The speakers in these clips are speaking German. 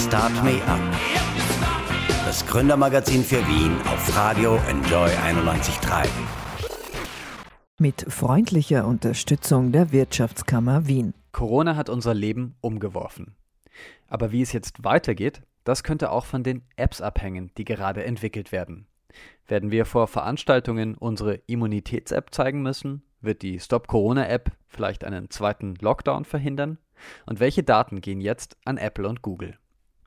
Start Me Up. Das Gründermagazin für Wien auf Radio Enjoy 91.3. Mit freundlicher Unterstützung der Wirtschaftskammer Wien. Corona hat unser Leben umgeworfen. Aber wie es jetzt weitergeht, das könnte auch von den Apps abhängen, die gerade entwickelt werden. Werden wir vor Veranstaltungen unsere Immunitäts-App zeigen müssen? Wird die Stop Corona-App vielleicht einen zweiten Lockdown verhindern? Und welche Daten gehen jetzt an Apple und Google?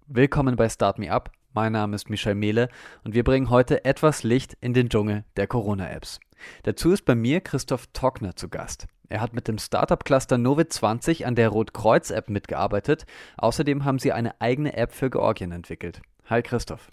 Willkommen bei Start Me Up. Mein Name ist Michel Mehle und wir bringen heute etwas Licht in den Dschungel der Corona-Apps. Dazu ist bei mir Christoph Tockner zu Gast. Er hat mit dem Startup-Cluster Novit20 an der Rotkreuz-App mitgearbeitet. Außerdem haben sie eine eigene App für Georgien entwickelt. Hi Christoph.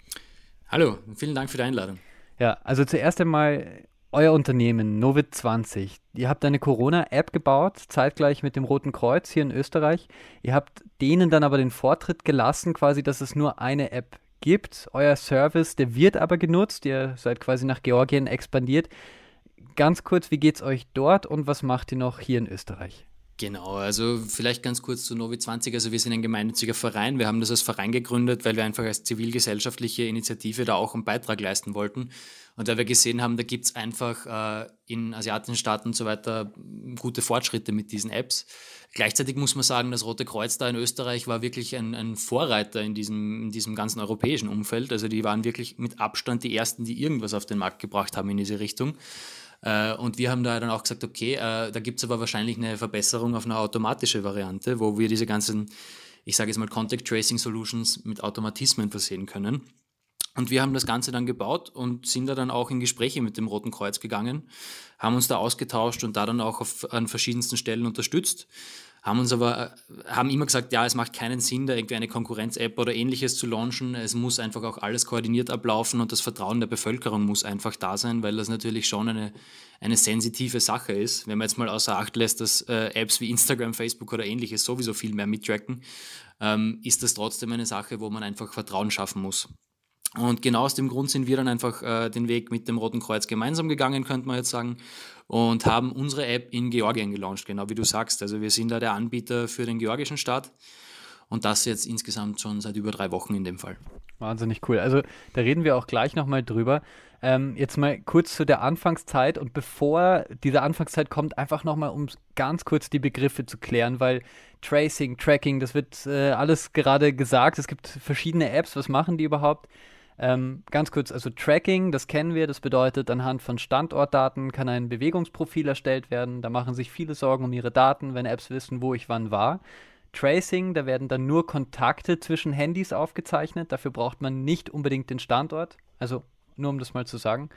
Hallo, vielen Dank für die Einladung. Ja, also zuerst einmal euer Unternehmen Novit20. Ihr habt eine Corona-App gebaut, zeitgleich mit dem Roten Kreuz hier in Österreich. Ihr habt denen dann aber den Vortritt gelassen, quasi, dass es nur eine App gibt. Euer Service, der wird aber genutzt. Ihr seid quasi nach Georgien expandiert. Ganz kurz, wie geht es euch dort und was macht ihr noch hier in Österreich? Genau, also vielleicht ganz kurz zu Novi 20. Also wir sind ein gemeinnütziger Verein. Wir haben das als Verein gegründet, weil wir einfach als zivilgesellschaftliche Initiative da auch einen Beitrag leisten wollten. Und da wir gesehen haben, da gibt es einfach äh, in asiatischen Staaten und so weiter gute Fortschritte mit diesen Apps. Gleichzeitig muss man sagen, das Rote Kreuz da in Österreich war wirklich ein, ein Vorreiter in diesem, in diesem ganzen europäischen Umfeld. Also die waren wirklich mit Abstand die ersten, die irgendwas auf den Markt gebracht haben in diese Richtung. Äh, und wir haben da dann auch gesagt, okay, äh, da gibt es aber wahrscheinlich eine Verbesserung auf eine automatische Variante, wo wir diese ganzen, ich sage jetzt mal, Contact Tracing Solutions mit Automatismen versehen können. Und wir haben das Ganze dann gebaut und sind da dann auch in Gespräche mit dem Roten Kreuz gegangen, haben uns da ausgetauscht und da dann auch auf, an verschiedensten Stellen unterstützt haben uns aber, äh, haben immer gesagt, ja, es macht keinen Sinn, da irgendwie eine Konkurrenz-App oder ähnliches zu launchen. Es muss einfach auch alles koordiniert ablaufen und das Vertrauen der Bevölkerung muss einfach da sein, weil das natürlich schon eine, eine sensitive Sache ist. Wenn man jetzt mal außer Acht lässt, dass äh, Apps wie Instagram, Facebook oder ähnliches sowieso viel mehr mittracken, ähm, ist das trotzdem eine Sache, wo man einfach Vertrauen schaffen muss. Und genau aus dem Grund sind wir dann einfach äh, den Weg mit dem Roten Kreuz gemeinsam gegangen, könnte man jetzt sagen, und haben unsere App in Georgien gelauncht, genau wie du sagst. Also wir sind da der Anbieter für den georgischen Staat und das jetzt insgesamt schon seit über drei Wochen in dem Fall. Wahnsinnig cool. Also da reden wir auch gleich nochmal drüber. Ähm, jetzt mal kurz zu der Anfangszeit und bevor diese Anfangszeit kommt, einfach nochmal, um ganz kurz die Begriffe zu klären, weil Tracing, Tracking, das wird äh, alles gerade gesagt. Es gibt verschiedene Apps. Was machen die überhaupt? Ähm, ganz kurz, also Tracking, das kennen wir, das bedeutet, anhand von Standortdaten kann ein Bewegungsprofil erstellt werden. Da machen sich viele Sorgen um ihre Daten, wenn Apps wissen, wo ich wann war. Tracing, da werden dann nur Kontakte zwischen Handys aufgezeichnet. Dafür braucht man nicht unbedingt den Standort. Also nur um das mal zu sagen.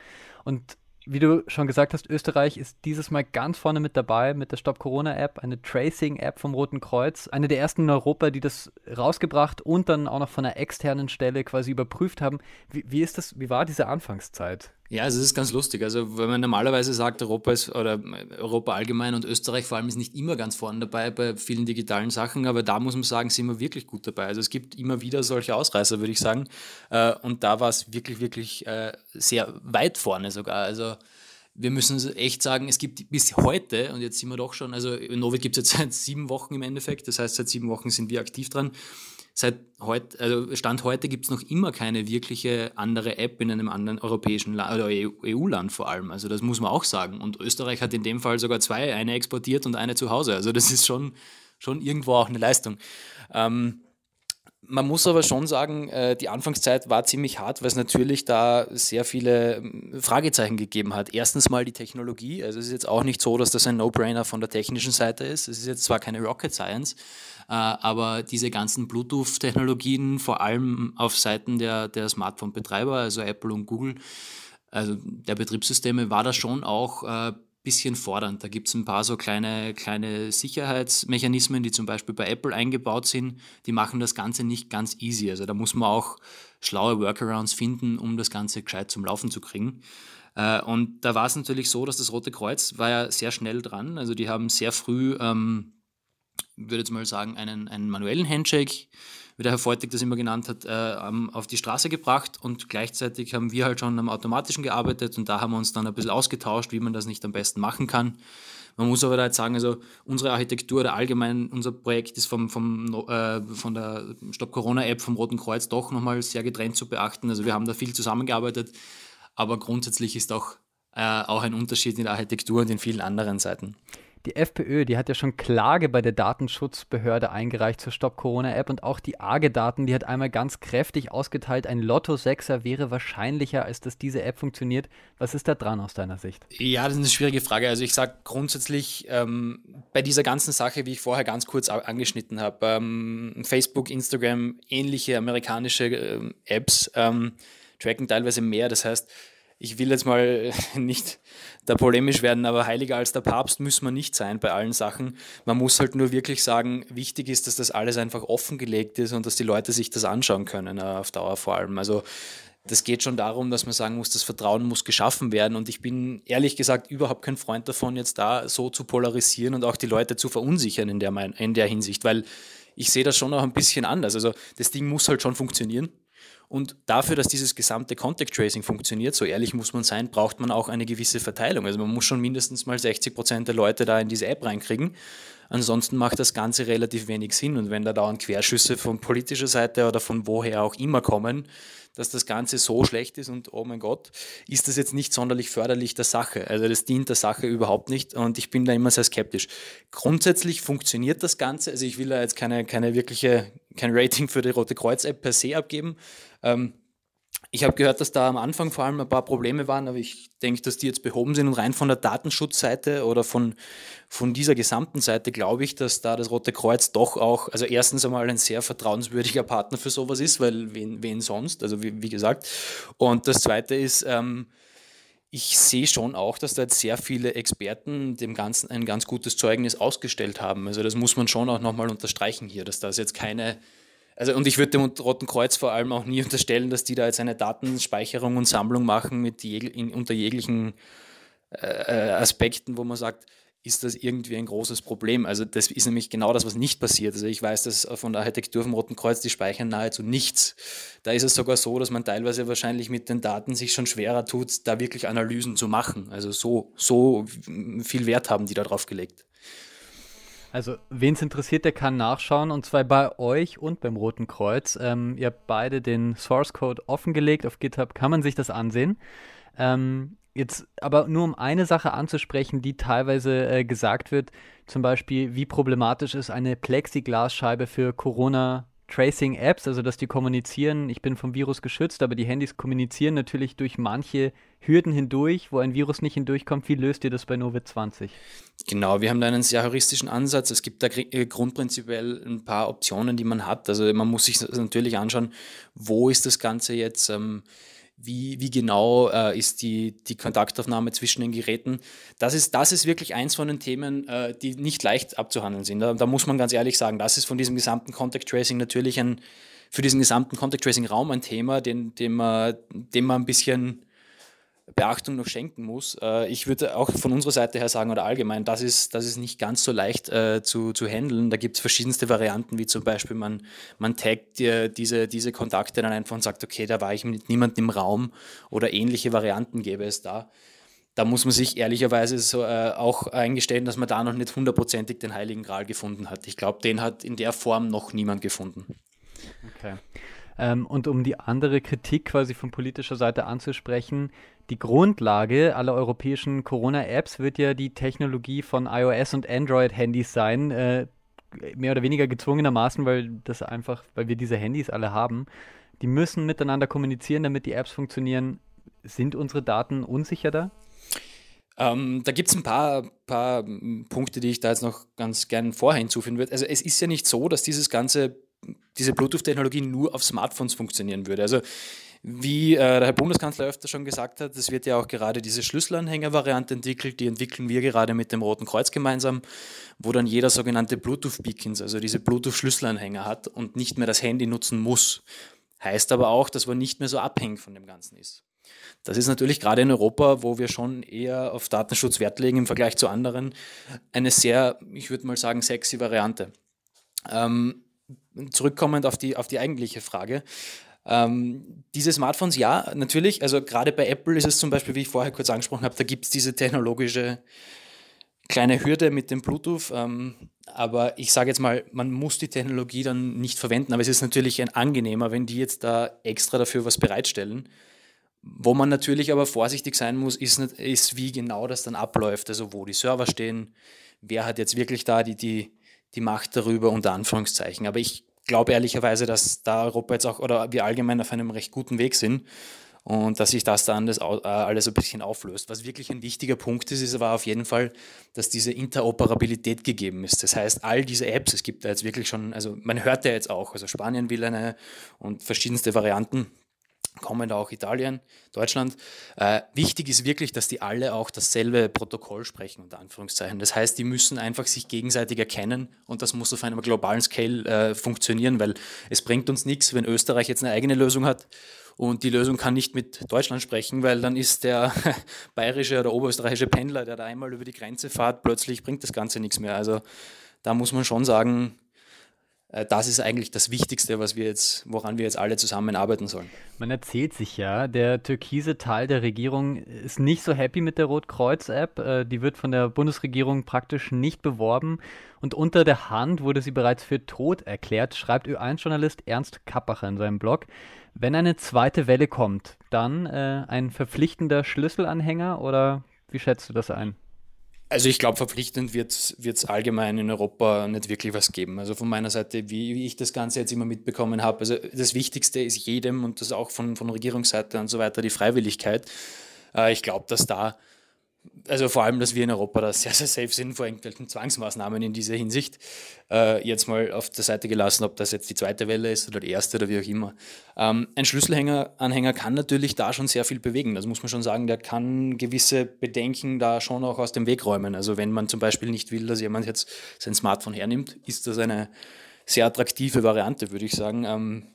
Und wie du schon gesagt hast, Österreich ist dieses Mal ganz vorne mit dabei mit der Stop Corona App, eine Tracing-App vom Roten Kreuz. Eine der ersten in Europa, die das rausgebracht und dann auch noch von einer externen Stelle quasi überprüft haben. Wie, wie ist das, wie war diese Anfangszeit? Ja, also es ist ganz lustig. Also wenn man normalerweise sagt, Europa ist oder Europa allgemein und Österreich vor allem ist nicht immer ganz vorne dabei bei vielen digitalen Sachen, aber da muss man sagen, sind wir wirklich gut dabei. Also es gibt immer wieder solche Ausreißer, würde ich sagen. Äh, und da war es wirklich, wirklich äh, sehr weit vorne sogar. Also wir müssen echt sagen, es gibt bis heute, und jetzt sind wir doch schon, also Novit gibt es jetzt seit sieben Wochen im Endeffekt, das heißt, seit sieben Wochen sind wir aktiv dran seit heute, also Stand heute gibt es noch immer keine wirkliche andere App in einem anderen europäischen Land oder EU-Land vor allem. Also das muss man auch sagen. Und Österreich hat in dem Fall sogar zwei, eine exportiert und eine zu Hause. Also das ist schon, schon irgendwo auch eine Leistung. Ähm, man muss aber schon sagen, äh, die Anfangszeit war ziemlich hart, weil es natürlich da sehr viele ähm, Fragezeichen gegeben hat. Erstens mal die Technologie. Also es ist jetzt auch nicht so, dass das ein No-Brainer von der technischen Seite ist. Es ist jetzt zwar keine Rocket Science, äh, aber diese ganzen Bluetooth-Technologien, vor allem auf Seiten der, der Smartphone-Betreiber, also Apple und Google, also der Betriebssysteme, war das schon auch äh, bisschen fordernd. Da gibt es ein paar so kleine, kleine Sicherheitsmechanismen, die zum Beispiel bei Apple eingebaut sind, die machen das Ganze nicht ganz easy. Also da muss man auch schlaue Workarounds finden, um das Ganze gescheit zum Laufen zu kriegen. Äh, und da war es natürlich so, dass das Rote Kreuz war ja sehr schnell dran. Also die haben sehr früh ähm, würde jetzt mal sagen, einen, einen manuellen Handshake wie der Herr Feutig das immer genannt hat, äh, auf die Straße gebracht und gleichzeitig haben wir halt schon am Automatischen gearbeitet und da haben wir uns dann ein bisschen ausgetauscht, wie man das nicht am besten machen kann. Man muss aber da jetzt sagen, also unsere Architektur oder allgemein unser Projekt ist vom, vom, äh, von der Stop-Corona-App vom Roten Kreuz doch nochmal sehr getrennt zu beachten. Also wir haben da viel zusammengearbeitet, aber grundsätzlich ist auch, äh, auch ein Unterschied in der Architektur und in vielen anderen Seiten. Die FPÖ, die hat ja schon Klage bei der Datenschutzbehörde eingereicht zur Stop-Corona-App und auch die AGE-Daten, die hat einmal ganz kräftig ausgeteilt, ein Lotto-Sechser wäre wahrscheinlicher, als dass diese App funktioniert. Was ist da dran aus deiner Sicht? Ja, das ist eine schwierige Frage. Also ich sage grundsätzlich ähm, bei dieser ganzen Sache, wie ich vorher ganz kurz angeschnitten habe, ähm, Facebook, Instagram, ähnliche amerikanische äh, Apps ähm, tracken teilweise mehr. Das heißt, ich will jetzt mal nicht da polemisch werden, aber heiliger als der Papst müssen wir nicht sein bei allen Sachen. Man muss halt nur wirklich sagen, wichtig ist, dass das alles einfach offengelegt ist und dass die Leute sich das anschauen können, äh, auf Dauer vor allem. Also das geht schon darum, dass man sagen muss, das Vertrauen muss geschaffen werden. Und ich bin ehrlich gesagt überhaupt kein Freund davon, jetzt da so zu polarisieren und auch die Leute zu verunsichern in der, in der Hinsicht, weil ich sehe das schon auch ein bisschen anders. Also das Ding muss halt schon funktionieren. Und dafür, dass dieses gesamte Contact Tracing funktioniert, so ehrlich muss man sein, braucht man auch eine gewisse Verteilung. Also man muss schon mindestens mal 60 Prozent der Leute da in diese App reinkriegen. Ansonsten macht das Ganze relativ wenig Sinn. Und wenn da dauernd Querschüsse von politischer Seite oder von woher auch immer kommen, dass das Ganze so schlecht ist und oh mein Gott, ist das jetzt nicht sonderlich förderlich der Sache. Also das dient der Sache überhaupt nicht und ich bin da immer sehr skeptisch. Grundsätzlich funktioniert das Ganze, also ich will da jetzt keine, keine wirkliche, kein Rating für die Rote Kreuz-App per se abgeben. Ähm, ich habe gehört, dass da am Anfang vor allem ein paar Probleme waren, aber ich denke, dass die jetzt behoben sind. Und rein von der Datenschutzseite oder von, von dieser gesamten Seite glaube ich, dass da das Rote Kreuz doch auch, also erstens einmal ein sehr vertrauenswürdiger Partner für sowas ist, weil wen, wen sonst, also wie, wie gesagt. Und das Zweite ist, ähm, ich sehe schon auch, dass da jetzt sehr viele Experten dem Ganzen ein ganz gutes Zeugnis ausgestellt haben. Also das muss man schon auch nochmal unterstreichen hier, dass das jetzt keine also und ich würde dem Roten Kreuz vor allem auch nie unterstellen, dass die da jetzt eine Datenspeicherung und Sammlung machen mit jeg in, unter jeglichen äh, äh, Aspekten, wo man sagt, ist das irgendwie ein großes Problem. Also das ist nämlich genau das, was nicht passiert. Also ich weiß, dass von der Architektur vom Roten Kreuz, die speichern nahezu nichts. Da ist es sogar so, dass man teilweise wahrscheinlich mit den Daten sich schon schwerer tut, da wirklich Analysen zu machen. Also so, so viel Wert haben die da drauf gelegt. Also, wen es interessiert, der kann nachschauen und zwar bei euch und beim Roten Kreuz. Ähm, ihr habt beide den Source Code offengelegt. Auf GitHub kann man sich das ansehen. Ähm, jetzt aber nur um eine Sache anzusprechen, die teilweise äh, gesagt wird, zum Beispiel, wie problematisch ist eine Plexiglasscheibe für Corona Tracing-Apps, also dass die kommunizieren, ich bin vom Virus geschützt, aber die Handys kommunizieren natürlich durch manche Hürden hindurch, wo ein Virus nicht hindurchkommt. Wie löst ihr das bei Novit 20? Genau, wir haben da einen sehr heuristischen Ansatz. Es gibt da äh, grundprinzipiell ein paar Optionen, die man hat. Also man muss sich natürlich anschauen, wo ist das Ganze jetzt. Ähm, wie, wie genau äh, ist die, die Kontaktaufnahme zwischen den Geräten. Das ist, das ist wirklich eins von den Themen, äh, die nicht leicht abzuhandeln sind. Da, da, muss man ganz ehrlich sagen, das ist von diesem gesamten Contact Tracing natürlich ein, für diesen gesamten Contact Tracing Raum ein Thema, den, den, man, den man ein bisschen Beachtung noch schenken muss. Äh, ich würde auch von unserer Seite her sagen, oder allgemein, das ist, das ist nicht ganz so leicht äh, zu, zu handeln. Da gibt es verschiedenste Varianten, wie zum Beispiel man, man taggt dir diese, diese Kontakte dann einfach und sagt, okay, da war ich mit niemandem im Raum oder ähnliche Varianten gäbe es da. Da muss man sich ehrlicherweise so, äh, auch eingestehen, dass man da noch nicht hundertprozentig den Heiligen Gral gefunden hat. Ich glaube, den hat in der Form noch niemand gefunden. Okay. Ähm, und um die andere Kritik quasi von politischer Seite anzusprechen, die Grundlage aller europäischen Corona-Apps wird ja die Technologie von iOS und Android-Handys sein. Äh, mehr oder weniger gezwungenermaßen, weil das einfach, weil wir diese Handys alle haben. Die müssen miteinander kommunizieren, damit die Apps funktionieren. Sind unsere Daten unsicher da? Ähm, da gibt es ein paar, paar Punkte, die ich da jetzt noch ganz gern vorher hinzufügen würde. Also es ist ja nicht so, dass dieses ganze, diese Bluetooth-Technologie nur auf Smartphones funktionieren würde. Also wie äh, der Herr Bundeskanzler öfter schon gesagt hat, es wird ja auch gerade diese Schlüsselanhänger-Variante entwickelt, die entwickeln wir gerade mit dem Roten Kreuz gemeinsam, wo dann jeder sogenannte Bluetooth-Beacons, also diese Bluetooth-Schlüsselanhänger hat und nicht mehr das Handy nutzen muss. Heißt aber auch, dass man nicht mehr so abhängig von dem Ganzen ist. Das ist natürlich gerade in Europa, wo wir schon eher auf Datenschutz Wert legen im Vergleich zu anderen, eine sehr, ich würde mal sagen, sexy Variante. Ähm, zurückkommend auf die, auf die eigentliche Frage. Ähm, diese Smartphones, ja, natürlich. Also gerade bei Apple ist es zum Beispiel, wie ich vorher kurz angesprochen habe, da gibt es diese technologische kleine Hürde mit dem Bluetooth. Ähm, aber ich sage jetzt mal, man muss die Technologie dann nicht verwenden. Aber es ist natürlich ein angenehmer, wenn die jetzt da extra dafür was bereitstellen. Wo man natürlich aber vorsichtig sein muss, ist, ist wie genau das dann abläuft. Also wo die Server stehen, wer hat jetzt wirklich da die, die, die Macht darüber, unter Anführungszeichen. Aber ich glaube ehrlicherweise, dass da Europa jetzt auch oder wir allgemein auf einem recht guten Weg sind und dass sich das dann das äh, alles ein bisschen auflöst. Was wirklich ein wichtiger Punkt ist, ist aber auf jeden Fall, dass diese Interoperabilität gegeben ist. Das heißt, all diese Apps, es gibt da jetzt wirklich schon, also man hört ja jetzt auch, also Spanien will eine und verschiedenste Varianten kommen da auch Italien, Deutschland. Äh, wichtig ist wirklich, dass die alle auch dasselbe Protokoll sprechen, unter Anführungszeichen. Das heißt, die müssen einfach sich gegenseitig erkennen und das muss auf einem globalen Scale äh, funktionieren, weil es bringt uns nichts, wenn Österreich jetzt eine eigene Lösung hat und die Lösung kann nicht mit Deutschland sprechen, weil dann ist der bayerische oder oberösterreichische Pendler, der da einmal über die Grenze fährt, plötzlich bringt das Ganze nichts mehr. Also da muss man schon sagen, das ist eigentlich das Wichtigste, was wir jetzt, woran wir jetzt alle zusammenarbeiten sollen. Man erzählt sich ja, der türkise Teil der Regierung ist nicht so happy mit der Rotkreuz-App. Äh, die wird von der Bundesregierung praktisch nicht beworben und unter der Hand wurde sie bereits für tot erklärt, schreibt Ö1-Journalist Ernst Kappacher in seinem Blog. Wenn eine zweite Welle kommt, dann äh, ein verpflichtender Schlüsselanhänger oder wie schätzt du das ein? Also ich glaube, verpflichtend wird es allgemein in Europa nicht wirklich was geben. Also von meiner Seite, wie, wie ich das Ganze jetzt immer mitbekommen habe, also das Wichtigste ist jedem und das auch von, von Regierungsseite und so weiter die Freiwilligkeit. Äh, ich glaube, dass da also vor allem, dass wir in Europa da sehr, sehr safe sind vor irgendwelchen Zwangsmaßnahmen in dieser Hinsicht. Äh, jetzt mal auf der Seite gelassen, ob das jetzt die zweite Welle ist oder die erste oder wie auch immer. Ähm, ein Schlüsselanhänger kann natürlich da schon sehr viel bewegen. Das muss man schon sagen. Der kann gewisse Bedenken da schon auch aus dem Weg räumen. Also wenn man zum Beispiel nicht will, dass jemand jetzt sein Smartphone hernimmt, ist das eine sehr attraktive Variante, würde ich sagen. Ähm,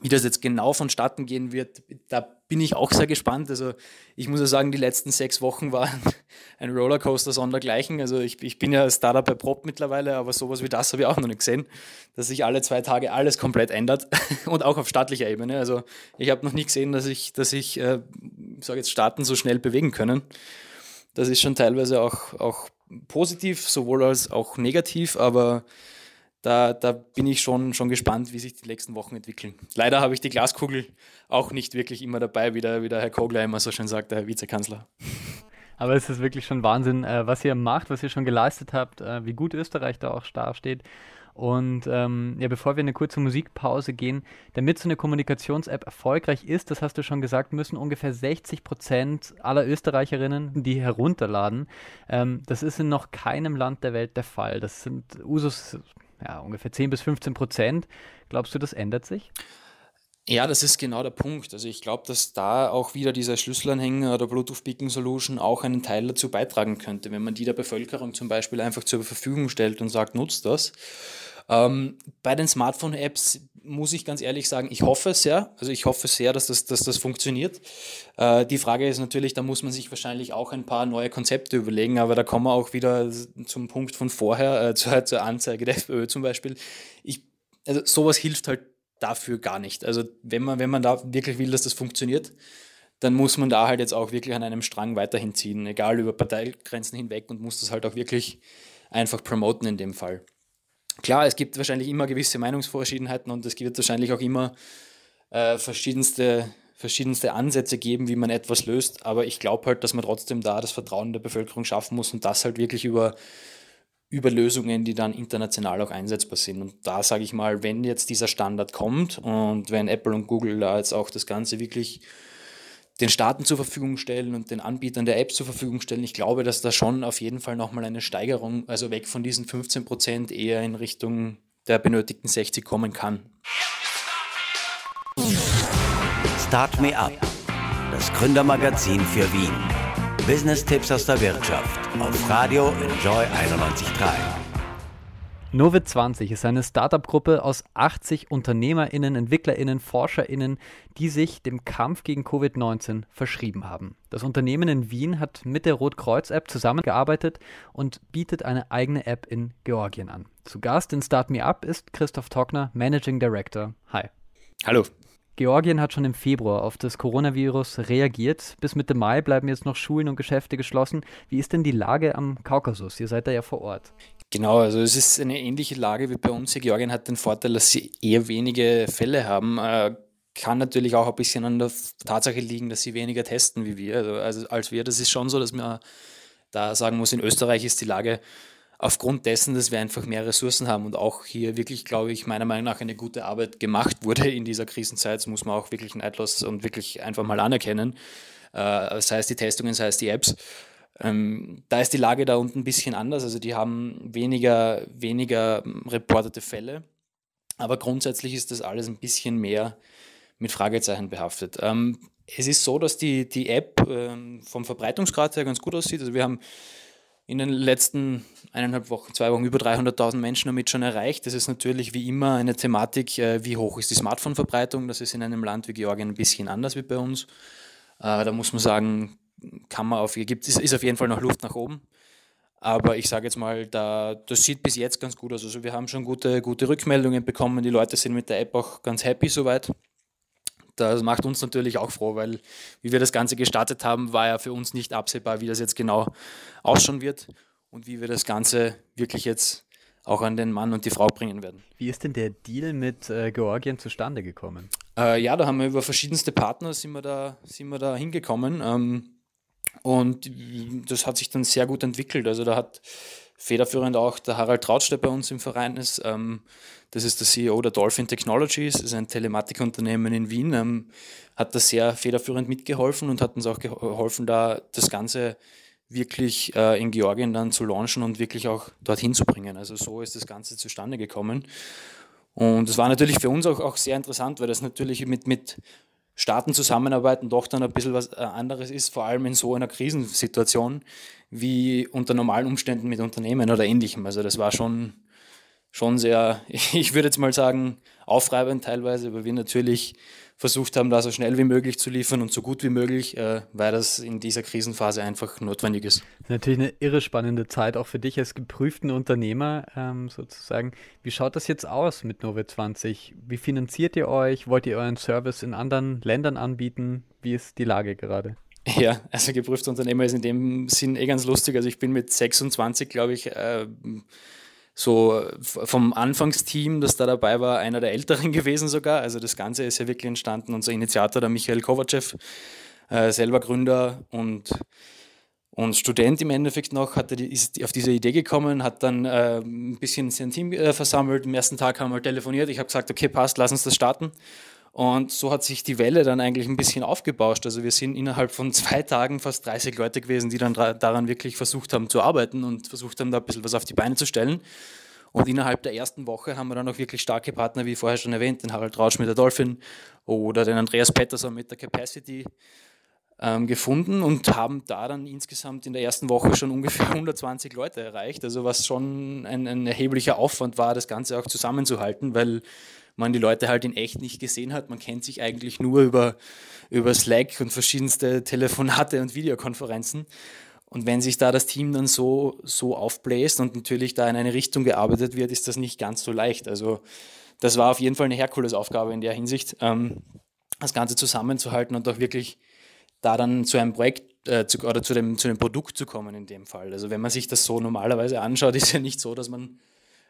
wie das jetzt genau vonstatten gehen wird, da bin ich auch sehr gespannt. Also ich muss ja sagen, die letzten sechs Wochen waren ein Rollercoaster sondergleichen. Also ich, ich bin ja Startup bei Prop mittlerweile, aber sowas wie das habe ich auch noch nicht gesehen, dass sich alle zwei Tage alles komplett ändert und auch auf staatlicher Ebene. Also ich habe noch nie gesehen, dass ich, dass ich, äh, sage jetzt Staaten so schnell bewegen können. Das ist schon teilweise auch, auch positiv, sowohl als auch negativ, aber da, da bin ich schon, schon gespannt, wie sich die nächsten Wochen entwickeln. Leider habe ich die Glaskugel auch nicht wirklich immer dabei, wie der, wie der Herr Kogler immer so schön sagt, der Herr Vizekanzler. Aber es ist wirklich schon Wahnsinn, äh, was ihr macht, was ihr schon geleistet habt, äh, wie gut Österreich da auch stark steht. Und ähm, ja, bevor wir in eine kurze Musikpause gehen, damit so eine Kommunikations-App erfolgreich ist, das hast du schon gesagt, müssen ungefähr 60 Prozent aller Österreicherinnen die herunterladen. Ähm, das ist in noch keinem Land der Welt der Fall. Das sind Usus ja, ungefähr 10 bis 15 Prozent. Glaubst du, das ändert sich? Ja, das ist genau der Punkt. Also ich glaube, dass da auch wieder dieser Schlüsselanhänger oder Bluetooth Beacon Solution auch einen Teil dazu beitragen könnte, wenn man die der Bevölkerung zum Beispiel einfach zur Verfügung stellt und sagt, nutzt das. Ähm, bei den Smartphone-Apps muss ich ganz ehrlich sagen, ich hoffe sehr, also ich hoffe sehr, dass das, dass das funktioniert. Äh, die Frage ist natürlich, da muss man sich wahrscheinlich auch ein paar neue Konzepte überlegen, aber da kommen wir auch wieder zum Punkt von vorher, äh, zur, zur Anzeige der FPÖ zum Beispiel. Ich, also sowas hilft halt dafür gar nicht. Also wenn man, wenn man da wirklich will, dass das funktioniert, dann muss man da halt jetzt auch wirklich an einem Strang weiterhin ziehen, egal über Parteigrenzen hinweg und muss das halt auch wirklich einfach promoten in dem Fall. Klar, es gibt wahrscheinlich immer gewisse Meinungsverschiedenheiten und es wird wahrscheinlich auch immer äh, verschiedenste, verschiedenste Ansätze geben, wie man etwas löst. Aber ich glaube halt, dass man trotzdem da das Vertrauen der Bevölkerung schaffen muss und das halt wirklich über, über Lösungen, die dann international auch einsetzbar sind. Und da sage ich mal, wenn jetzt dieser Standard kommt und wenn Apple und Google da jetzt auch das Ganze wirklich den Staaten zur Verfügung stellen und den Anbietern der Apps zur Verfügung stellen. Ich glaube, dass da schon auf jeden Fall nochmal eine Steigerung, also weg von diesen 15 Prozent eher in Richtung der benötigten 60 kommen kann. Start Me Up, das Gründermagazin für Wien. Business-Tipps aus der Wirtschaft auf Radio Enjoy 91.3. Novit 20 ist eine Startup-Gruppe aus 80 UnternehmerInnen, EntwicklerInnen, ForscherInnen, die sich dem Kampf gegen Covid-19 verschrieben haben. Das Unternehmen in Wien hat mit der Rotkreuz-App zusammengearbeitet und bietet eine eigene App in Georgien an. Zu Gast in Start Me Up ist Christoph Tockner, Managing Director. Hi. Hallo. Georgien hat schon im Februar auf das Coronavirus reagiert. Bis Mitte Mai bleiben jetzt noch Schulen und Geschäfte geschlossen. Wie ist denn die Lage am Kaukasus? Ihr seid da ja vor Ort. Genau, also es ist eine ähnliche Lage wie bei uns. Georgien hat den Vorteil, dass sie eher wenige Fälle haben. Äh, kann natürlich auch ein bisschen an der Tatsache liegen, dass sie weniger testen wie wir. Also, also als wir. Das ist schon so, dass man da sagen muss, in Österreich ist die Lage aufgrund dessen, dass wir einfach mehr Ressourcen haben und auch hier wirklich, glaube ich, meiner Meinung nach eine gute Arbeit gemacht wurde in dieser Krisenzeit, das muss man auch wirklich neidlos und wirklich einfach mal anerkennen. Äh, sei es die Testungen, sei es die Apps. Ähm, da ist die Lage da unten ein bisschen anders. Also die haben weniger, weniger reportete Fälle, aber grundsätzlich ist das alles ein bisschen mehr mit Fragezeichen behaftet. Ähm, es ist so, dass die, die App ähm, vom Verbreitungsgrad her ganz gut aussieht. Also wir haben in den letzten eineinhalb Wochen, zwei Wochen über 300.000 Menschen damit schon erreicht. Das ist natürlich wie immer eine Thematik, äh, wie hoch ist die Smartphone-Verbreitung. Das ist in einem Land wie Georgien ein bisschen anders wie bei uns. Äh, da muss man sagen, kann man auf, gibt, ist, ist auf jeden Fall noch Luft nach oben. Aber ich sage jetzt mal, da, das sieht bis jetzt ganz gut aus. Also wir haben schon gute, gute Rückmeldungen bekommen. Die Leute sind mit der App auch ganz happy soweit. Das macht uns natürlich auch froh, weil wie wir das Ganze gestartet haben, war ja für uns nicht absehbar, wie das jetzt genau ausschauen wird und wie wir das Ganze wirklich jetzt auch an den Mann und die Frau bringen werden. Wie ist denn der Deal mit äh, Georgien zustande gekommen? Äh, ja, da haben wir über verschiedenste Partner sind wir da, sind wir da hingekommen. Ähm, und das hat sich dann sehr gut entwickelt. Also da hat federführend auch der Harald Trautsch, der bei uns im Verein ist. Ähm, das ist der CEO der Dolphin Technologies, das ist ein Telematikunternehmen in Wien, ähm, hat da sehr federführend mitgeholfen und hat uns auch geholfen, da das Ganze wirklich äh, in Georgien dann zu launchen und wirklich auch dorthin zu bringen. Also so ist das Ganze zustande gekommen. Und es war natürlich für uns auch, auch sehr interessant, weil das natürlich mit, mit Staaten zusammenarbeiten doch dann ein bisschen was äh, anderes ist, vor allem in so einer Krisensituation wie unter normalen Umständen mit Unternehmen oder ähnlichem. Also das war schon, schon sehr, ich würde jetzt mal sagen, aufreibend teilweise, weil wir natürlich versucht haben, da so schnell wie möglich zu liefern und so gut wie möglich, äh, weil das in dieser Krisenphase einfach notwendig ist. Natürlich eine irre spannende Zeit, auch für dich als geprüften Unternehmer ähm, sozusagen. Wie schaut das jetzt aus mit Nove 20? Wie finanziert ihr euch? Wollt ihr euren Service in anderen Ländern anbieten? Wie ist die Lage gerade? Ja, also geprüfter Unternehmer ist in dem Sinn eh ganz lustig. Also ich bin mit 26, glaube ich, äh, so vom Anfangsteam, das da dabei war, einer der Älteren gewesen sogar. Also das Ganze ist ja wirklich entstanden. Unser Initiator, der Michael Kovacev, äh, selber Gründer und, und Student im Endeffekt noch, hat ist auf diese Idee gekommen, hat dann äh, ein bisschen sein Team äh, versammelt. Am ersten Tag haben wir telefoniert. Ich habe gesagt, okay, passt, lass uns das starten. Und so hat sich die Welle dann eigentlich ein bisschen aufgebauscht. Also wir sind innerhalb von zwei Tagen fast 30 Leute gewesen, die dann daran wirklich versucht haben zu arbeiten und versucht haben, da ein bisschen was auf die Beine zu stellen. Und innerhalb der ersten Woche haben wir dann auch wirklich starke Partner, wie vorher schon erwähnt, den Harald Rausch mit der Dolphin oder den Andreas Pettersson mit der Capacity ähm, gefunden und haben da dann insgesamt in der ersten Woche schon ungefähr 120 Leute erreicht. Also was schon ein, ein erheblicher Aufwand war, das Ganze auch zusammenzuhalten, weil man die Leute halt in echt nicht gesehen hat. Man kennt sich eigentlich nur über, über Slack und verschiedenste Telefonate und Videokonferenzen. Und wenn sich da das Team dann so, so aufbläst und natürlich da in eine Richtung gearbeitet wird, ist das nicht ganz so leicht. Also das war auf jeden Fall eine Herkulesaufgabe in der Hinsicht, ähm, das Ganze zusammenzuhalten und auch wirklich da dann zu einem Projekt äh, zu, oder zu dem, zu dem Produkt zu kommen in dem Fall. Also wenn man sich das so normalerweise anschaut, ist ja nicht so, dass man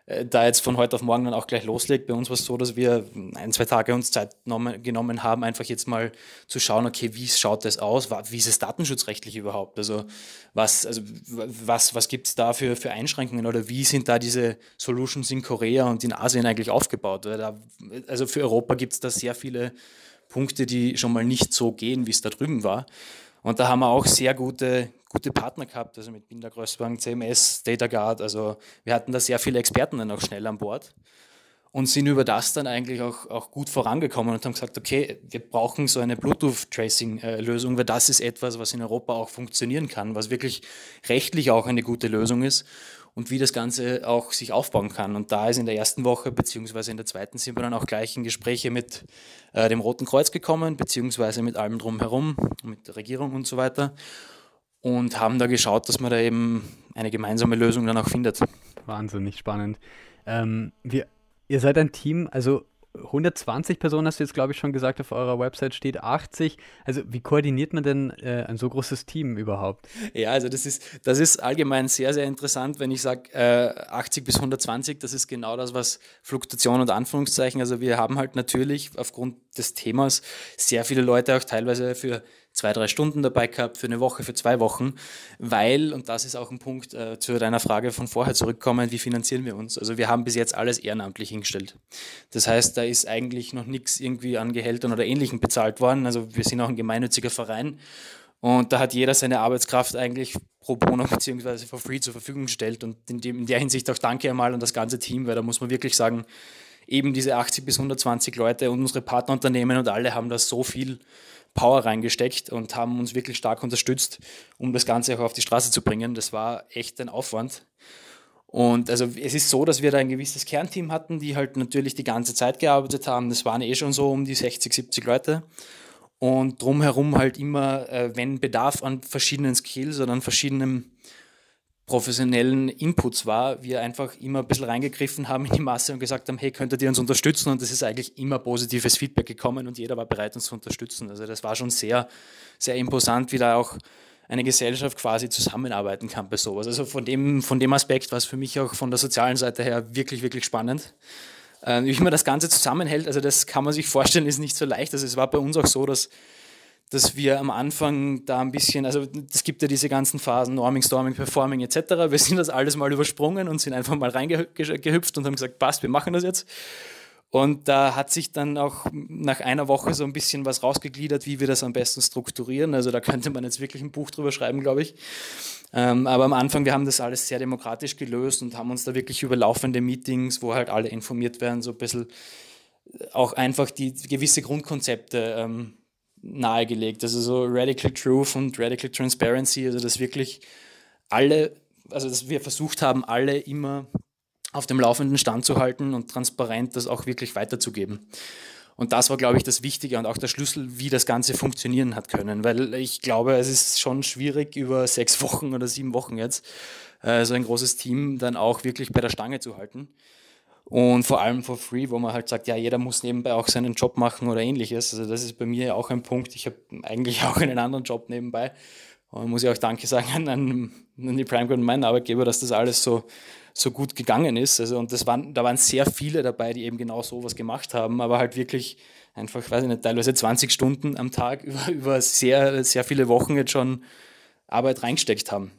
da jetzt von heute auf morgen dann auch gleich loslegt. Bei uns war es so, dass wir ein, zwei Tage uns Zeit genommen haben, einfach jetzt mal zu schauen, okay, wie schaut das aus? Wie ist es datenschutzrechtlich überhaupt? Also was, also was, was gibt es da für, für Einschränkungen oder wie sind da diese Solutions in Korea und in Asien eigentlich aufgebaut? Da, also für Europa gibt es da sehr viele Punkte, die schon mal nicht so gehen, wie es da drüben war. Und da haben wir auch sehr gute, gute Partner gehabt, also mit Binder Großbank, CMS, DataGuard. Also wir hatten da sehr viele Experten dann auch schnell an Bord und sind über das dann eigentlich auch, auch gut vorangekommen und haben gesagt, okay, wir brauchen so eine Bluetooth-Tracing-Lösung, weil das ist etwas, was in Europa auch funktionieren kann, was wirklich rechtlich auch eine gute Lösung ist und wie das Ganze auch sich aufbauen kann. Und da ist in der ersten Woche, beziehungsweise in der zweiten, sind wir dann auch gleich in Gespräche mit äh, dem Roten Kreuz gekommen, beziehungsweise mit allem drumherum, mit der Regierung und so weiter. Und haben da geschaut, dass man da eben eine gemeinsame Lösung dann auch findet. Wahnsinnig spannend. Ähm, wir, ihr seid ein Team, also 120 Personen hast du jetzt, glaube ich, schon gesagt, auf eurer Website steht 80. Also wie koordiniert man denn äh, ein so großes Team überhaupt? Ja, also das ist, das ist allgemein sehr, sehr interessant, wenn ich sage äh, 80 bis 120, das ist genau das, was Fluktuation und Anführungszeichen, also wir haben halt natürlich aufgrund des Themas sehr viele Leute auch teilweise für zwei, drei Stunden dabei gehabt, für eine Woche, für zwei Wochen, weil, und das ist auch ein Punkt äh, zu deiner Frage von vorher zurückkommen, wie finanzieren wir uns? Also wir haben bis jetzt alles ehrenamtlich hingestellt. Das heißt, da ist eigentlich noch nichts irgendwie an Gehältern oder Ähnlichem bezahlt worden. Also wir sind auch ein gemeinnütziger Verein und da hat jeder seine Arbeitskraft eigentlich pro bono bzw. for free zur Verfügung gestellt und in, dem, in der Hinsicht auch danke einmal an das ganze Team, weil da muss man wirklich sagen, eben diese 80 bis 120 Leute und unsere Partnerunternehmen und alle haben da so viel Power reingesteckt und haben uns wirklich stark unterstützt, um das Ganze auch auf die Straße zu bringen. Das war echt ein Aufwand. Und also es ist so, dass wir da ein gewisses Kernteam hatten, die halt natürlich die ganze Zeit gearbeitet haben. Das waren eh schon so um die 60, 70 Leute. Und drumherum halt immer, äh, wenn Bedarf an verschiedenen Skills oder an verschiedenen professionellen Inputs war, wir einfach immer ein bisschen reingegriffen haben in die Masse und gesagt haben, hey, könntet ihr uns unterstützen? Und es ist eigentlich immer positives Feedback gekommen und jeder war bereit, uns zu unterstützen. Also das war schon sehr, sehr imposant, wie da auch eine Gesellschaft quasi zusammenarbeiten kann bei sowas. Also von dem, von dem Aspekt war es für mich auch von der sozialen Seite her wirklich, wirklich spannend. Äh, wie man das Ganze zusammenhält, also das kann man sich vorstellen, ist nicht so leicht. Also es war bei uns auch so, dass dass wir am Anfang da ein bisschen, also es gibt ja diese ganzen Phasen, Norming, Storming, Performing etc. Wir sind das alles mal übersprungen und sind einfach mal reingehüpft und haben gesagt, passt, wir machen das jetzt. Und da hat sich dann auch nach einer Woche so ein bisschen was rausgegliedert, wie wir das am besten strukturieren. Also da könnte man jetzt wirklich ein Buch drüber schreiben, glaube ich. Ähm, aber am Anfang, wir haben das alles sehr demokratisch gelöst und haben uns da wirklich über laufende Meetings, wo halt alle informiert werden, so ein bisschen auch einfach die gewisse Grundkonzepte ähm, nahegelegt. Also so Radical Truth und Radical Transparency, also dass wirklich alle, also dass wir versucht haben, alle immer auf dem laufenden Stand zu halten und transparent das auch wirklich weiterzugeben. Und das war, glaube ich, das Wichtige und auch der Schlüssel, wie das Ganze funktionieren hat können. Weil ich glaube, es ist schon schwierig, über sechs Wochen oder sieben Wochen jetzt äh, so ein großes Team dann auch wirklich bei der Stange zu halten und vor allem for free, wo man halt sagt, ja, jeder muss nebenbei auch seinen Job machen oder ähnliches. Also das ist bei mir auch ein Punkt. Ich habe eigentlich auch einen anderen Job nebenbei. Und muss ich auch Danke sagen an, an die Prime und meinen Arbeitgeber, dass das alles so, so gut gegangen ist. Also, und das waren, da waren sehr viele dabei, die eben genau sowas gemacht haben, aber halt wirklich einfach, weiß ich nicht, teilweise 20 Stunden am Tag über, über sehr, sehr viele Wochen jetzt schon Arbeit reingesteckt haben.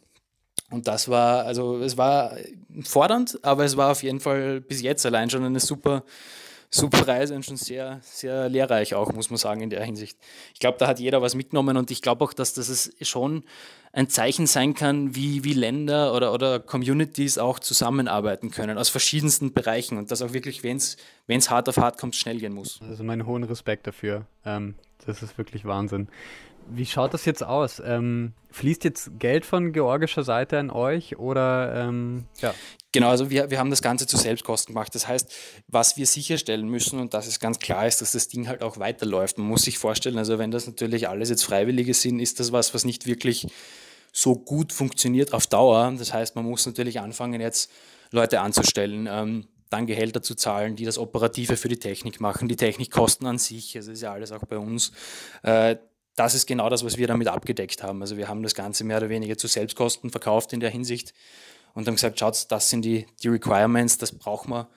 Und das war, also es war fordernd, aber es war auf jeden Fall bis jetzt allein schon eine super, super Reise und schon sehr, sehr lehrreich auch, muss man sagen, in der Hinsicht. Ich glaube, da hat jeder was mitgenommen und ich glaube auch, dass das schon ein Zeichen sein kann, wie, wie Länder oder, oder Communities auch zusammenarbeiten können aus verschiedensten Bereichen und dass auch wirklich, wenn es hart auf hart kommt, schnell gehen muss. Also meinen hohen Respekt dafür. Ähm, das ist wirklich Wahnsinn. Wie schaut das jetzt aus? Ähm, fließt jetzt Geld von georgischer Seite an euch oder ähm, ja? Genau, also wir, wir haben das Ganze zu Selbstkosten gemacht. Das heißt, was wir sicherstellen müssen, und das ist ganz klar, ist, dass das Ding halt auch weiterläuft. Man muss sich vorstellen, also wenn das natürlich alles jetzt Freiwillige sind, ist das was, was nicht wirklich so gut funktioniert auf Dauer. Das heißt, man muss natürlich anfangen, jetzt Leute anzustellen. Ähm, dann Gehälter zu zahlen, die das Operative für die Technik machen, die Technikkosten an sich, also ist ja alles auch bei uns. Äh, das ist genau das, was wir damit abgedeckt haben. Also wir haben das Ganze mehr oder weniger zu Selbstkosten verkauft in der Hinsicht und haben gesagt, schaut, das sind die, die Requirements, das brauchen wir,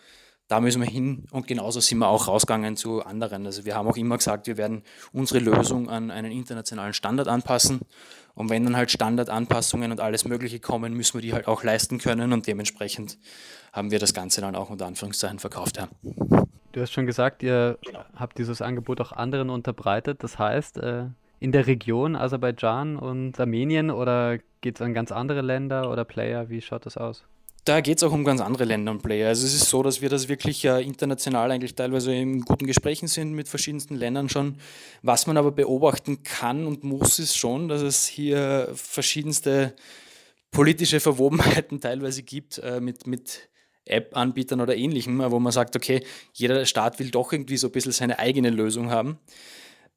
da müssen wir hin und genauso sind wir auch rausgegangen zu anderen. Also wir haben auch immer gesagt, wir werden unsere Lösung an einen internationalen Standard anpassen und wenn dann halt Standardanpassungen und alles Mögliche kommen, müssen wir die halt auch leisten können und dementsprechend haben wir das Ganze dann auch unter Anführungszeichen verkauft. Ja. Du hast schon gesagt, ihr habt dieses Angebot auch anderen unterbreitet. Das heißt, äh, in der Region Aserbaidschan und Armenien oder geht es an ganz andere Länder oder Player? Wie schaut das aus? Da geht es auch um ganz andere Länder und Player. Also es ist so, dass wir das wirklich äh, international eigentlich teilweise in guten Gesprächen sind mit verschiedensten Ländern schon. Was man aber beobachten kann und muss, ist schon, dass es hier verschiedenste politische Verwobenheiten teilweise gibt äh, mit, mit App-Anbietern oder ähnlichem, wo man sagt, okay, jeder Staat will doch irgendwie so ein bisschen seine eigene Lösung haben.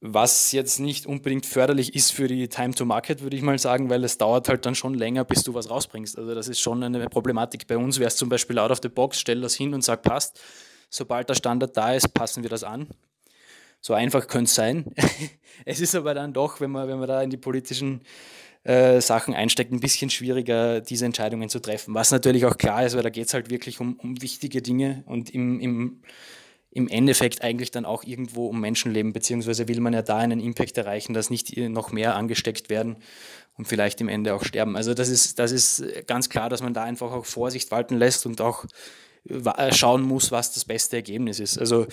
Was jetzt nicht unbedingt förderlich ist für die Time to Market, würde ich mal sagen, weil es dauert halt dann schon länger, bis du was rausbringst. Also das ist schon eine Problematik. Bei uns wäre es zum Beispiel out of the box, stell das hin und sag, passt. Sobald der Standard da ist, passen wir das an. So einfach könnte es sein. es ist aber dann doch, wenn man, wenn man da in die politischen äh, Sachen einsteckt, ein bisschen schwieriger, diese Entscheidungen zu treffen. Was natürlich auch klar ist, weil da geht es halt wirklich um, um wichtige Dinge und im, im, im Endeffekt eigentlich dann auch irgendwo um Menschenleben, beziehungsweise will man ja da einen Impact erreichen, dass nicht noch mehr angesteckt werden und vielleicht im Ende auch sterben. Also das ist, das ist ganz klar, dass man da einfach auch Vorsicht walten lässt und auch äh, schauen muss, was das beste Ergebnis ist. Also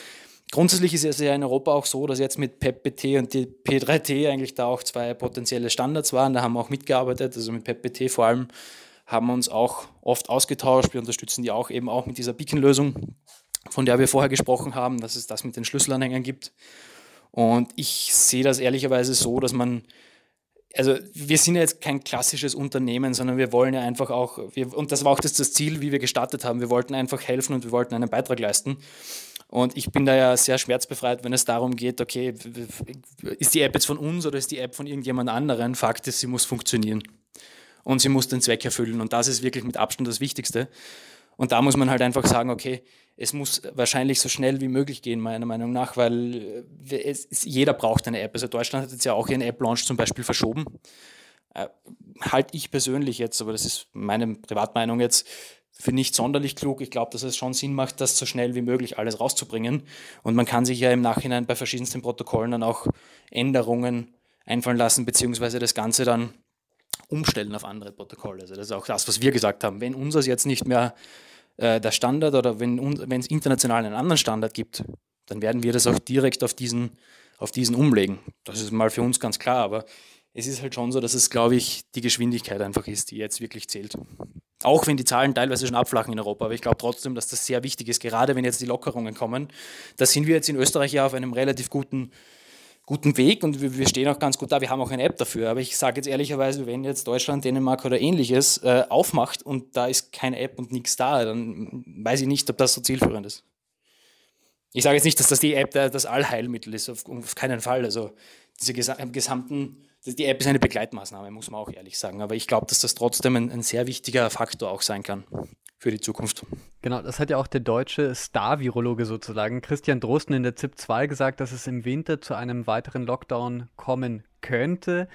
Grundsätzlich ist es ja in Europa auch so, dass jetzt mit PEP-PT und die P3T eigentlich da auch zwei potenzielle Standards waren. Da haben wir auch mitgearbeitet, also mit PEP-PT vor allem haben wir uns auch oft ausgetauscht. Wir unterstützen die auch eben auch mit dieser Beacon-Lösung, von der wir vorher gesprochen haben, dass es das mit den Schlüsselanhängern gibt. Und ich sehe das ehrlicherweise so, dass man, also wir sind ja jetzt kein klassisches Unternehmen, sondern wir wollen ja einfach auch, wir, und das war auch das, das Ziel, wie wir gestartet haben, wir wollten einfach helfen und wir wollten einen Beitrag leisten. Und ich bin da ja sehr schmerzbefreit, wenn es darum geht, okay, ist die App jetzt von uns oder ist die App von irgendjemand anderen? Fakt ist, sie muss funktionieren. Und sie muss den Zweck erfüllen. Und das ist wirklich mit Abstand das Wichtigste. Und da muss man halt einfach sagen, okay, es muss wahrscheinlich so schnell wie möglich gehen, meiner Meinung nach, weil es, jeder braucht eine App. Also Deutschland hat jetzt ja auch ihren App-Launch zum Beispiel verschoben. Äh, halt ich persönlich jetzt, aber das ist meine Privatmeinung jetzt, für nicht sonderlich klug. Ich glaube, dass es schon Sinn macht, das so schnell wie möglich alles rauszubringen. Und man kann sich ja im Nachhinein bei verschiedensten Protokollen dann auch Änderungen einfallen lassen, beziehungsweise das Ganze dann umstellen auf andere Protokolle. Also das ist auch das, was wir gesagt haben. Wenn unseres jetzt nicht mehr äh, der Standard oder wenn es international einen anderen Standard gibt, dann werden wir das auch direkt auf diesen, auf diesen umlegen. Das ist mal für uns ganz klar, aber es ist halt schon so, dass es, glaube ich, die Geschwindigkeit einfach ist, die jetzt wirklich zählt. Auch wenn die Zahlen teilweise schon abflachen in Europa, aber ich glaube trotzdem, dass das sehr wichtig ist, gerade wenn jetzt die Lockerungen kommen. Da sind wir jetzt in Österreich ja auf einem relativ guten, guten Weg und wir, stehen auch ganz gut da. Wir haben auch eine App dafür, aber ich sage jetzt ehrlicherweise, wenn jetzt Deutschland, Dänemark oder ähnliches äh, aufmacht und da ist keine App und nichts da, dann weiß ich nicht, ob das so zielführend ist. Ich sage jetzt nicht, dass das die App das Allheilmittel ist, auf, auf keinen Fall. Also diese gesamten die App ist eine Begleitmaßnahme, muss man auch ehrlich sagen. Aber ich glaube, dass das trotzdem ein, ein, sehr wichtiger Faktor auch sein kann für die Zukunft. Genau, das hat ja auch der deutsche Star-Virologe sozusagen, Christian Drosten in der ZIP 2 gesagt, dass es im Winter zu einem weiteren Lockdown kommen könnte.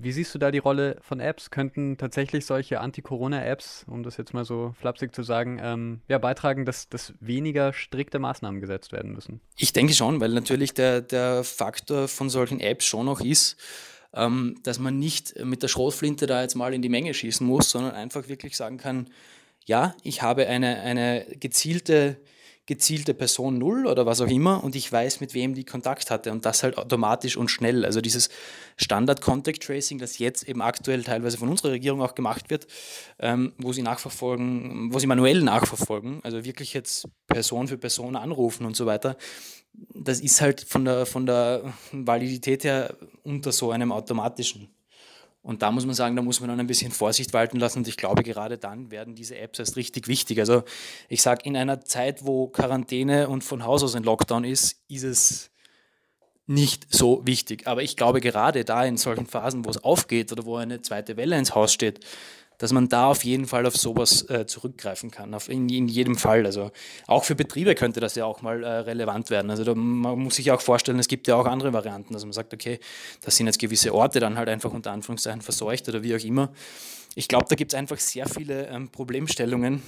Wie siehst du da die Rolle von Apps? Könnten tatsächlich solche Anti-Corona-Apps, um das jetzt mal so flapsig zu sagen, ähm, ja, beitragen, dass, dass weniger strikte Maßnahmen gesetzt werden müssen? Ich denke schon, weil natürlich der, der Faktor von solchen Apps schon noch ist, ähm, dass man nicht mit der Schrotflinte da jetzt mal in die Menge schießen muss, sondern einfach wirklich sagen kann, ja, ich habe eine, eine gezielte, gezielte Person Null oder was auch immer und ich weiß, mit wem die Kontakt hatte und das halt automatisch und schnell. Also dieses Standard-Contact Tracing, das jetzt eben aktuell teilweise von unserer Regierung auch gemacht wird, ähm, wo sie nachverfolgen, wo sie manuell nachverfolgen, also wirklich jetzt Person für Person anrufen und so weiter, das ist halt von der, von der Validität her unter so einem automatischen. Und da muss man sagen, da muss man dann ein bisschen Vorsicht walten lassen. Und ich glaube, gerade dann werden diese Apps erst richtig wichtig. Also ich sage, in einer Zeit, wo Quarantäne und von Haus aus ein Lockdown ist, ist es nicht so wichtig. Aber ich glaube, gerade da in solchen Phasen, wo es aufgeht oder wo eine zweite Welle ins Haus steht, dass man da auf jeden Fall auf sowas äh, zurückgreifen kann, auf in, in, jedem Fall. Also auch für Betriebe könnte das ja auch mal äh, relevant werden. Also da, man muss sich auch vorstellen, es gibt ja auch andere Varianten, dass man sagt, okay, das sind jetzt gewisse Orte dann halt einfach unter Anführungszeichen verseucht oder wie auch immer. Ich glaube, da gibt es einfach sehr viele ähm, Problemstellungen,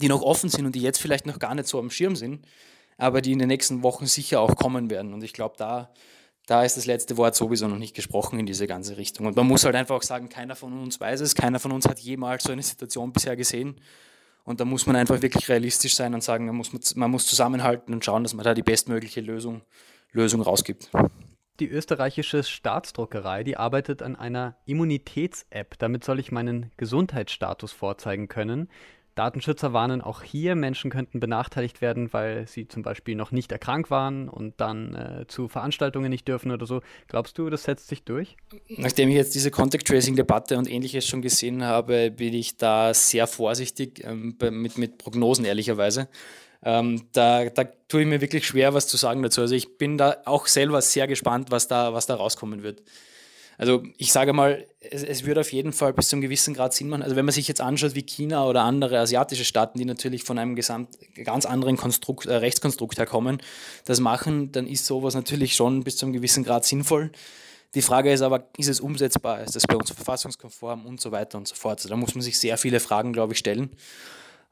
die noch offen sind und die jetzt vielleicht noch gar nicht so am Schirm sind, aber die in den nächsten Wochen sicher auch kommen werden. Und ich glaube, da da ist das letzte Wort sowieso noch nicht gesprochen in diese ganze Richtung. Und man muss halt einfach auch sagen, keiner von uns weiß es, keiner von uns hat jemals so eine Situation bisher gesehen. Und da muss man einfach wirklich realistisch sein und sagen, man muss, man muss zusammenhalten und schauen, dass man da die bestmögliche Lösung, Lösung rausgibt. Die österreichische Staatsdruckerei, die arbeitet an einer Immunitäts-App. Damit soll ich meinen Gesundheitsstatus vorzeigen können. Datenschützer warnen auch hier, Menschen könnten benachteiligt werden, weil sie zum Beispiel noch nicht erkrankt waren und dann äh, zu Veranstaltungen nicht dürfen oder so. Glaubst du, das setzt sich durch? Nachdem ich jetzt diese Contact Tracing-Debatte und ähnliches schon gesehen habe, bin ich da sehr vorsichtig ähm, mit, mit Prognosen, ehrlicherweise. Ähm, da, da tue ich mir wirklich schwer, was zu sagen dazu. Also ich bin da auch selber sehr gespannt, was da, was da rauskommen wird. Also ich sage mal, es, es würde auf jeden Fall bis zu einem gewissen Grad Sinn machen. Also wenn man sich jetzt anschaut, wie China oder andere asiatische Staaten, die natürlich von einem gesamt, ganz anderen Konstrukt, äh, Rechtskonstrukt herkommen, das machen, dann ist sowas natürlich schon bis zu einem gewissen Grad sinnvoll. Die Frage ist aber, ist es umsetzbar? Ist das bei uns verfassungskonform und so weiter und so fort? Also da muss man sich sehr viele Fragen, glaube ich, stellen.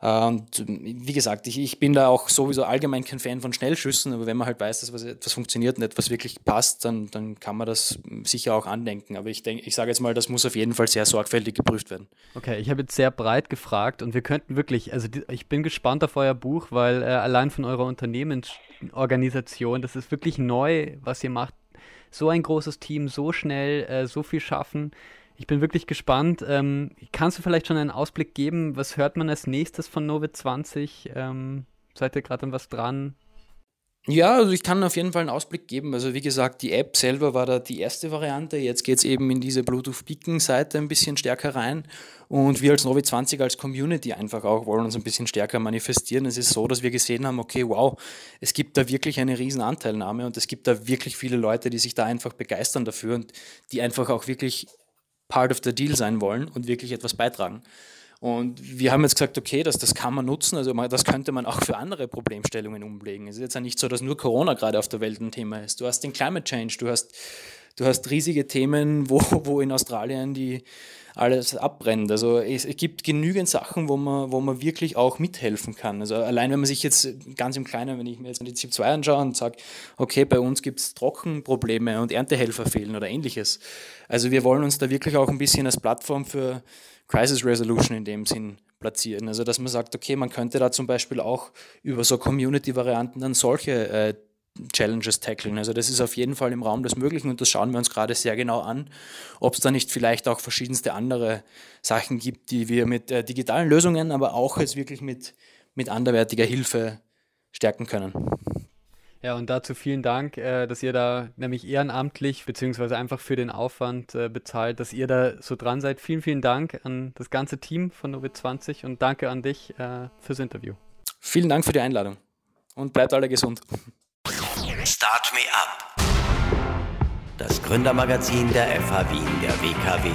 Und wie gesagt, ich, ich bin da auch sowieso allgemein kein Fan von Schnellschüssen, aber wenn man halt weiß, dass was, etwas funktioniert und etwas wirklich passt, dann, dann kann man das sicher auch andenken. Aber ich denke, ich sage jetzt mal, das muss auf jeden Fall sehr sorgfältig geprüft werden. Okay, ich habe jetzt sehr breit gefragt und wir könnten wirklich, also die, ich bin gespannt auf euer Buch, weil äh, allein von eurer Unternehmensorganisation, das ist wirklich neu, was ihr macht. So ein großes Team, so schnell, äh, so viel schaffen. Ich bin wirklich gespannt. Ähm, kannst du vielleicht schon einen Ausblick geben? Was hört man als nächstes von Novit 20? Ähm, seid ihr gerade an was dran? Ja, also ich kann auf jeden Fall einen Ausblick geben. Also wie gesagt, die App selber war da die erste Variante. Jetzt geht es eben in diese Bluetooth-Beacon-Seite ein bisschen stärker rein. Und wir als Novi 20 als Community einfach auch wollen uns ein bisschen stärker manifestieren. Es ist so, dass wir gesehen haben, okay, wow, es gibt da wirklich eine riesen Anteilnahme und es gibt da wirklich viele Leute, die sich da einfach begeistern dafür und die einfach auch wirklich part of the deal sein wollen und wirklich etwas beitragen. Und wir haben jetzt gesagt, okay, das, das kann man nutzen, also das könnte man auch für andere Problemstellungen umlegen. Es ist jetzt ja nicht so, dass nur Corona gerade auf der Welt ein Thema ist. Du hast den Climate Change, du hast, du hast riesige Themen, wo, wo in Australien die, alles abbrennt. Also es, es, gibt genügend Sachen, wo man, wo man wirklich auch mithelfen kann. Also allein wenn man sich jetzt ganz im Kleinen, wenn ich mir jetzt die ZIP 2 anschaue und sage, okay, bei uns gibt es Trockenprobleme und Erntehelfer fehlen oder ähnliches. Also wir wollen uns da wirklich auch ein bisschen als Plattform für Crisis Resolution in dem Sinn platzieren. Also dass man sagt, okay, man könnte da zum Beispiel auch über so Community-Varianten dann solche äh, Challenges tackeln. Also das ist auf jeden Fall im Raum des Möglichen und das schauen wir uns gerade sehr genau an, ob es da nicht vielleicht auch verschiedenste andere Sachen gibt, die wir mit äh, digitalen Lösungen, aber auch jetzt wirklich mit, mit anderwertiger Hilfe stärken können. Ja, und dazu vielen Dank, äh, dass ihr da nämlich ehrenamtlich beziehungsweise einfach für den Aufwand äh, bezahlt, dass ihr da so dran seid. Vielen, vielen Dank an das ganze Team von Novit 20 und danke an dich äh, fürs Interview. Vielen Dank für die Einladung und bleibt alle gesund. Start Me Up. Das Gründermagazin der FH Wien der WKW.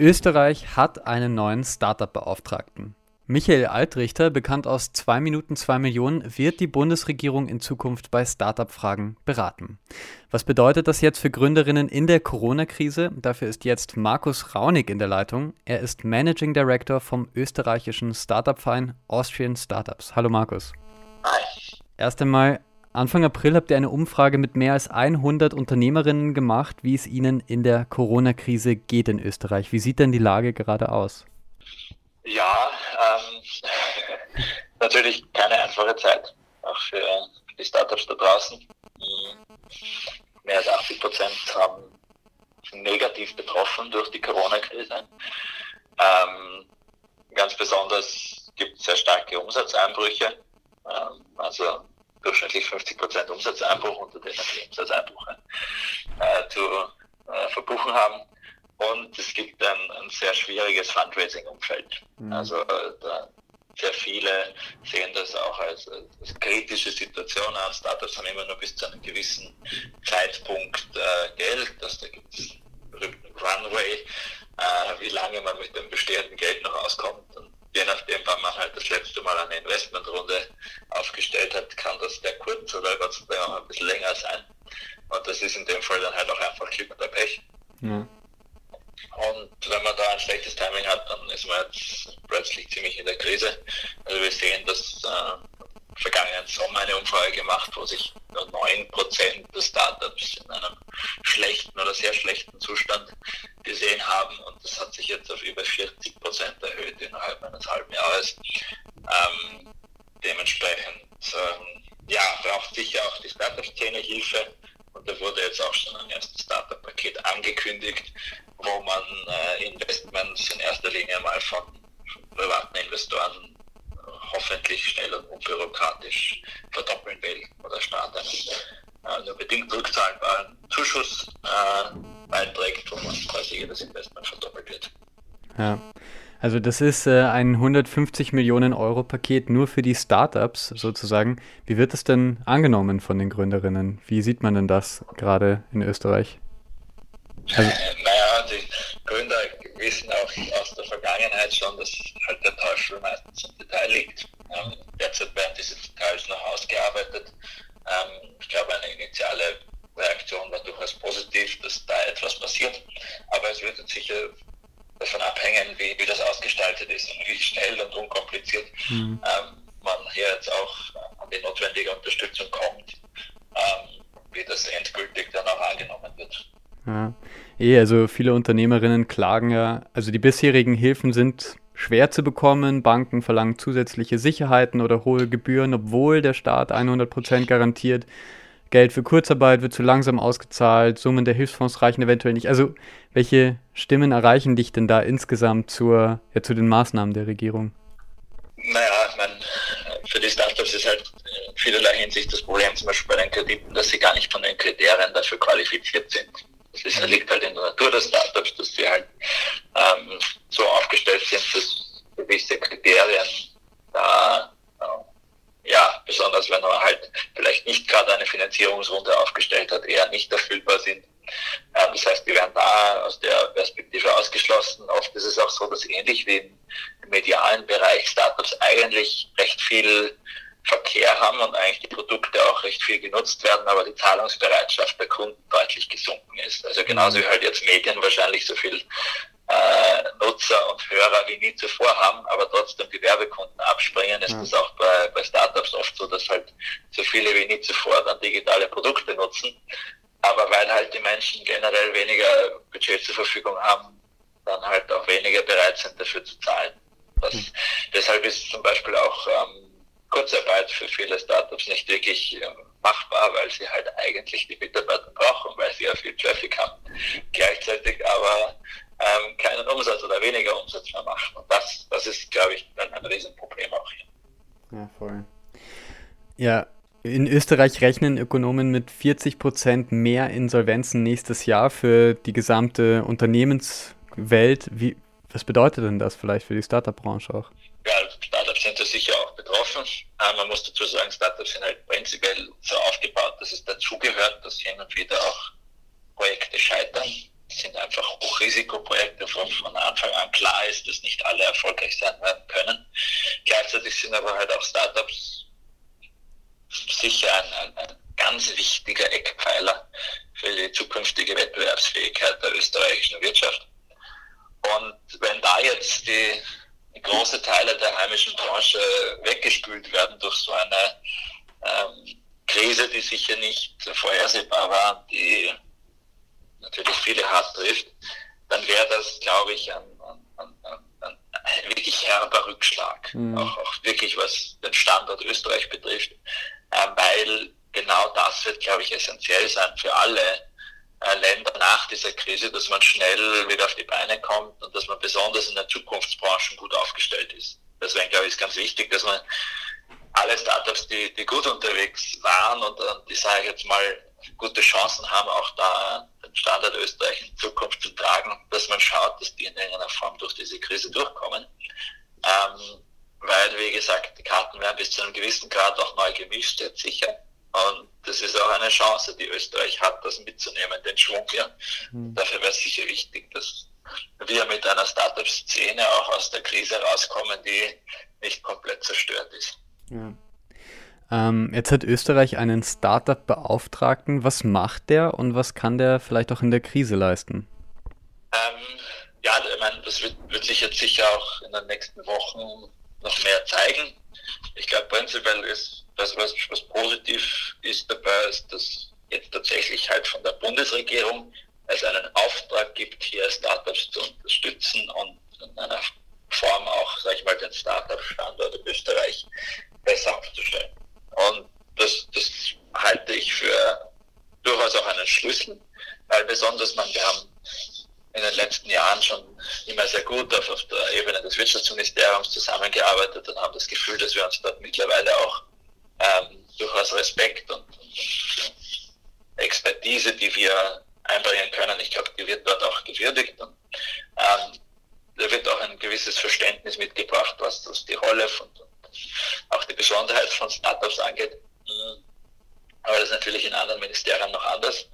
Österreich hat einen neuen Startup-Beauftragten. Michael Altrichter, bekannt aus 2 Minuten 2 Millionen, wird die Bundesregierung in Zukunft bei Startup-Fragen beraten. Was bedeutet das jetzt für Gründerinnen in der Corona-Krise? Dafür ist jetzt Markus Raunig in der Leitung. Er ist Managing Director vom österreichischen Startup-Verein Austrian Startups. Hallo Markus. Hi. Erst einmal, Anfang April habt ihr eine Umfrage mit mehr als 100 Unternehmerinnen gemacht, wie es ihnen in der Corona-Krise geht in Österreich. Wie sieht denn die Lage gerade aus? Ja, ähm, natürlich keine einfache Zeit, auch für die Startups da draußen. Mehr als 80 Prozent haben negativ betroffen durch die Corona-Krise. Ähm, ganz besonders gibt es sehr starke Umsatzeinbrüche. Ähm, also durchschnittlich 50 Prozent Umsatzeinbruch, unter denen die Umsatzeinbrüche äh, zu äh, verbuchen haben. Und es gibt ein, ein sehr schwieriges Fundraising-Umfeld. Mhm. Also äh, sehr viele sehen das auch als, als, kritische Situation an. Startups haben immer nur bis zu einem gewissen Zeitpunkt äh, Geld. Also da gibt es berühmten Runway, äh, wie lange man mit dem bestehenden Geld noch auskommt. Und je nachdem, wann man halt das letzte Mal eine Investmentrunde aufgestellt hat, kann das sehr kurz oder Gott sei Dank auch ein bisschen länger sein. Und das ist in dem Fall dann halt auch einfach Glück oder Pech. Ja. Und wenn man da ein schlechtes Timing hat, dann ist man jetzt plötzlich ziemlich in der Krise. Also wir sehen, dass äh, vergangenen Sommer eine Umfrage gemacht, wo sich nur 9% der Startups in einem schlechten oder sehr schlechten Zustand gesehen haben und das hat sich jetzt auf über 40% erhöht innerhalb eines halben Jahres. Ähm, dementsprechend ähm, ja, braucht sicher auch die Startup-Szene Hilfe und da wurde jetzt auch schon ein erstes Startup-Paket angekündigt, wo man äh, Investments in erster Linie mal von Also das ist äh, ein 150 Millionen Euro Paket nur für die Startups sozusagen. Wie wird es denn angenommen von den Gründerinnen? Wie sieht man denn das gerade in Österreich? Also, naja, die Gründer wissen auch aus der Vergangenheit schon, dass halt der Teufel meistens im Detail liegt. Ähm, derzeit werden diese Details noch ausgearbeitet. Ähm, ich glaube, eine initiale Reaktion war durchaus positiv, dass da etwas passiert. Aber es wird jetzt sicher davon abhängen, wie, wie das ausgestaltet ist und wie schnell und unkompliziert mhm. ähm, man hier jetzt auch an die notwendige Unterstützung kommt, ähm, wie das endgültig dann auch angenommen wird. Ja. Eh, also viele Unternehmerinnen klagen ja, also die bisherigen Hilfen sind schwer zu bekommen. Banken verlangen zusätzliche Sicherheiten oder hohe Gebühren, obwohl der Staat 100% garantiert. Geld für Kurzarbeit wird zu langsam ausgezahlt, Summen der Hilfsfonds reichen eventuell nicht. Also, welche Stimmen erreichen dich denn da insgesamt zur, ja, zu den Maßnahmen der Regierung? Naja, ich meine, für die Startups ist halt in vielerlei Hinsicht das Problem, zum Beispiel bei den Krediten, dass sie gar nicht von den Kriterien dafür qualifiziert sind. Das ist, liegt halt in der Natur der Startups, dass sie halt ähm, so aufgestellt sind, dass gewisse Kriterien da ja, besonders wenn man halt vielleicht nicht gerade eine Finanzierungsrunde aufgestellt hat, eher nicht erfüllbar sind. Ähm, das heißt, die werden da aus der Perspektive ausgeschlossen. Oft ist es auch so, dass ähnlich wie im medialen Bereich Startups eigentlich recht viel Verkehr haben und eigentlich die Produkte auch recht viel genutzt werden, aber die Zahlungsbereitschaft der Kunden deutlich gesunken ist. Also genauso wie halt jetzt Medien wahrscheinlich so viel äh, Nutzer und Hörer wie nie zuvor haben, aber trotzdem die Werbekunden abspringen, ist ja. auch bei, bei Startups oft so, dass halt so viele wie nie zuvor dann digitale Produkte nutzen. Aber weil halt die Menschen generell weniger Budget zur Verfügung haben, dann halt auch weniger bereit sind, dafür zu zahlen. Das, mhm. Deshalb ist zum Beispiel auch ähm, Kurzarbeit für viele Startups nicht wirklich ähm, machbar, weil sie halt eigentlich die Mitarbeiter brauchen, weil sie ja viel Traffic haben. Gleichzeitig aber ähm, keinen Umsatz oder weniger Umsatz mehr machen. Und das, das ist, glaube ich, dann ein Riesenproblem auch hier. Ja, voll. Ja, in Österreich rechnen Ökonomen mit 40 Prozent mehr Insolvenzen nächstes Jahr für die gesamte Unternehmenswelt. Wie, was bedeutet denn das vielleicht für die Startup-Branche auch? Ja, Startups sind da sicher auch betroffen. Äh, man muss dazu sagen, Startups sind halt prinzipiell so aufgebaut, dass es dazugehört, dass hin und wieder auch Projekte scheitern sind einfach Hochrisikoprojekte, von, von Anfang an klar ist, dass nicht alle erfolgreich sein werden können. Gleichzeitig sind aber halt auch Startups sicher ein, ein, ein ganz wichtiger Eckpfeiler für die zukünftige Wettbewerbsfähigkeit der österreichischen Wirtschaft. Und wenn da jetzt die, die große Teile der heimischen Branche weggespült werden durch so eine ähm, Krise, die sicher nicht vorhersehbar war, die natürlich viele hart trifft, dann wäre das, glaube ich, ein, ein, ein, ein, wirklich herber Rückschlag. Mhm. Auch, auch, wirklich was den Standort Österreich betrifft, äh, weil genau das wird, glaube ich, essentiell sein für alle äh, Länder nach dieser Krise, dass man schnell wieder auf die Beine kommt und dass man besonders in den Zukunftsbranchen gut aufgestellt ist. Deswegen, glaube ich, ist ganz wichtig, dass man alle Startups, die, die gut unterwegs waren und, und die sage ich jetzt mal gute Chancen haben, auch da den Standard Österreich in Zukunft zu tragen, dass man schaut, dass die in irgendeiner Form durch diese Krise durchkommen. Ähm, weil, wie gesagt, die Karten werden bis zu einem gewissen Grad auch neu gemischt, jetzt sicher. Und das ist auch eine Chance, die Österreich hat, das mitzunehmen, den Schwung hier. Mhm. Dafür wäre es sicher wichtig, dass wir mit einer Startup-Szene auch aus der Krise rauskommen, die nicht komplett zerstört ist. Ja. Ähm, jetzt hat Österreich einen Startup-Beauftragten. Was macht der und was kann der vielleicht auch in der Krise leisten? Ähm, ja, ich meine, das wird, wird sich jetzt sicher auch in den nächsten Wochen noch mehr zeigen. Ich glaube, prinzipiell ist das, was, was positiv ist dabei, ist, dass jetzt tatsächlich halt von der Bundesregierung es einen Auftrag gibt, hier Startups zu unterstützen und in einer Form auch, sage ich mal, den Startup-Standort Österreich besser aufzustellen. Und das, das halte ich für durchaus auch einen Schlüssel, weil besonders man, wir haben in den letzten Jahren schon immer sehr gut auf, auf der Ebene des Wirtschaftsministeriums zusammengearbeitet und haben das Gefühl, dass wir uns dort mittlerweile auch ähm, durchaus Respekt und, und, Expertise, die wir einbringen können, ich glaube, die wird dort auch gewürdigt. Und, ähm, da wird auch ein gewisses Verständnis mitgebracht, was das die Rolle von auch die Besonderheit von Startups angeht. Mhm. Aber das ist natürlich in anderen Ministerien noch anders.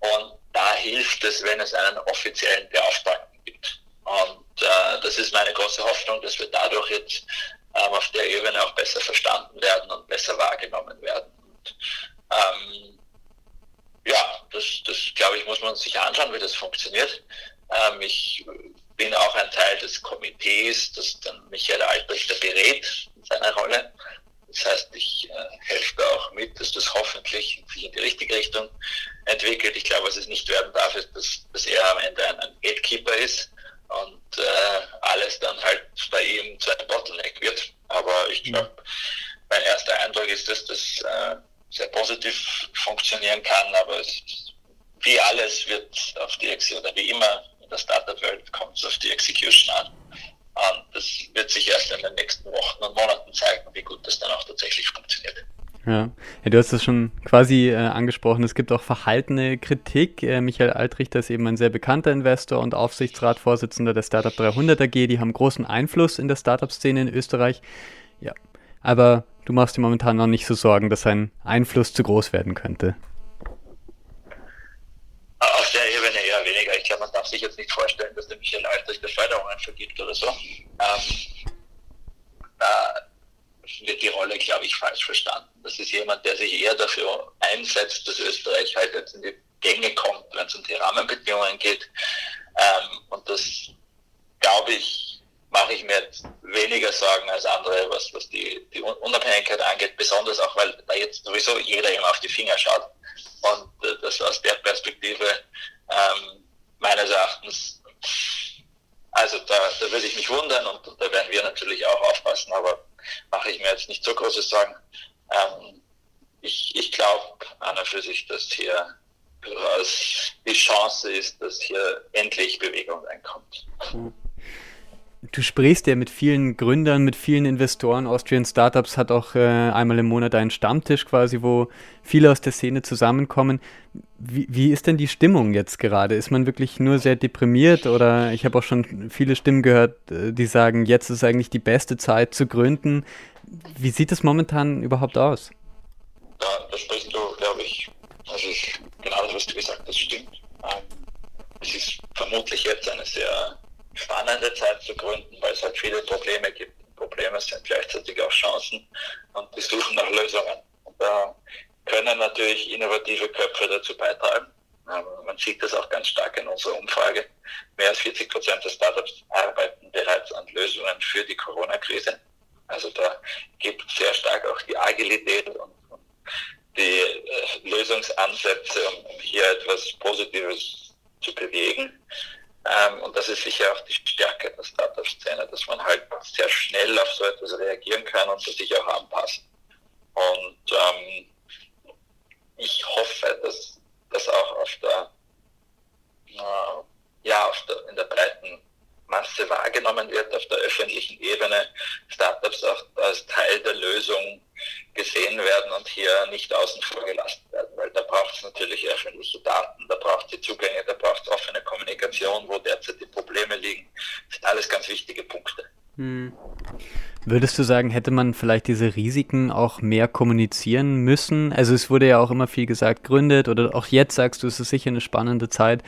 Und da hilft es, wenn es einen offiziellen Beauftragten gibt. Und äh, das ist meine große Hoffnung, dass wir dadurch jetzt ähm, auf der Ebene auch besser verstanden werden und besser wahrgenommen werden. Und, ähm, ja, das, das glaube ich, muss man sich anschauen, wie das funktioniert. Ähm, ich bin auch ein Teil des Komitees, das dann Michael Albrecht berät seiner Rolle. Das heißt, ich äh, helfe auch mit, dass das hoffentlich sich in die richtige Richtung entwickelt. Ich glaube, was es nicht werden darf, ist, dass, dass er am Ende ein, ein Gatekeeper ist und äh, alles dann halt bei ihm zu einem Bottleneck wird. Aber ich glaube, mein erster Eindruck ist, dass das äh, sehr positiv funktionieren kann, aber es, wie alles wird auf die oder wie immer in der Startup-Welt kommt es auf die Execution an. Und das wird sich erst in den nächsten Wochen und Monaten zeigen, wie gut das dann auch tatsächlich funktioniert. Ja. ja, du hast das schon quasi äh, angesprochen. Es gibt auch verhaltene Kritik. Äh, Michael Altrichter ist eben ein sehr bekannter Investor und Aufsichtsratsvorsitzender der Startup 300 AG. Die haben großen Einfluss in der Startup-Szene in Österreich. Ja, aber du machst dir momentan noch nicht so Sorgen, dass sein Einfluss zu groß werden könnte. Auf der Ebene eher weniger. Ich man darf sich jetzt nicht vorstellen, dass der Michael Altrichter Förderungen vergibt oder so. Ähm, da wird die Rolle, glaube ich, falsch verstanden. Das ist jemand, der sich eher dafür einsetzt, dass Österreich halt jetzt in die Gänge kommt, wenn es um die Rahmenbedingungen geht. Ähm, und das, glaube ich, mache ich mir jetzt weniger Sorgen als andere, was, was die, die Unabhängigkeit angeht, besonders auch, weil da jetzt sowieso jeder immer auf die Finger schaut. Und äh, das aus der Perspektive ähm, meines Erachtens, also da, da würde ich mich wundern und, da werden wir natürlich auch aufpassen, aber mache ich mir jetzt nicht so große Sorgen. Ähm, ich ich glaube an und für sich, dass hier die Chance ist, dass hier endlich Bewegung reinkommt. Du sprichst ja mit vielen Gründern, mit vielen Investoren. Austrian Startups hat auch äh, einmal im Monat einen Stammtisch quasi, wo viele aus der Szene zusammenkommen. Wie, wie ist denn die Stimmung jetzt gerade? Ist man wirklich nur sehr deprimiert oder ich habe auch schon viele Stimmen gehört, äh, die sagen, jetzt ist eigentlich die beste Zeit zu gründen. Wie sieht es momentan überhaupt aus? Ja, da sprichst du, glaube ich, das ist genau das, was du gesagt hast, stimmt. Ähm, es ist vermutlich jetzt eine sehr spannende Zeit zu gründen, weil es halt viele Probleme gibt. Probleme sind gleichzeitig auch Chancen und die suchen nach Lösungen. Und da können natürlich innovative Köpfe dazu beitragen. Ähm, man sieht das auch ganz stark in unserer Umfrage. Mehr als 40 Prozent der Startups arbeiten bereits an Lösungen für die Corona-Krise. Also da gibt es sehr stark auch die Agilität und, die äh, Lösungsansätze, um hier etwas Positives zu bewegen. Ähm, und das ist sicher auch die Stärke der Startup-Szene, dass man halt sehr schnell auf so etwas reagieren kann und sich auch anpassen. Und ähm, ich hoffe, dass das auch auf der, äh, ja, auf der, in der breiten Masse wahrgenommen wird, auf der öffentlichen Ebene, Startups auch als Teil der Lösung gesehen werden und hier nicht außen vor gelassen werden, weil da braucht es natürlich öffentliche Daten, da braucht es Zugänge, da braucht es offene Kommunikation, wo derzeit die Probleme liegen. Das sind alles ganz wichtige Punkte. Hm. Würdest du sagen, hätte man vielleicht diese Risiken auch mehr kommunizieren müssen? Also es wurde ja auch immer viel gesagt, gründet oder auch jetzt sagst du, es ist sicher eine spannende Zeit.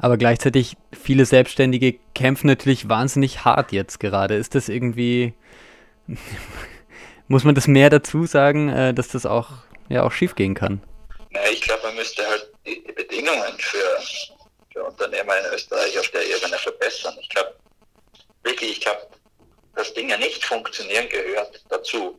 Aber gleichzeitig, viele Selbstständige kämpfen natürlich wahnsinnig hart jetzt gerade. Ist das irgendwie, muss man das mehr dazu sagen, äh, dass das auch, ja, auch schief gehen kann? Ja, ich glaube, man müsste halt die, Bedingungen für, für Unternehmer in Österreich auf der Ebene verbessern. Ich glaube, wirklich, ich glaube, dass Dinge nicht funktionieren gehört dazu.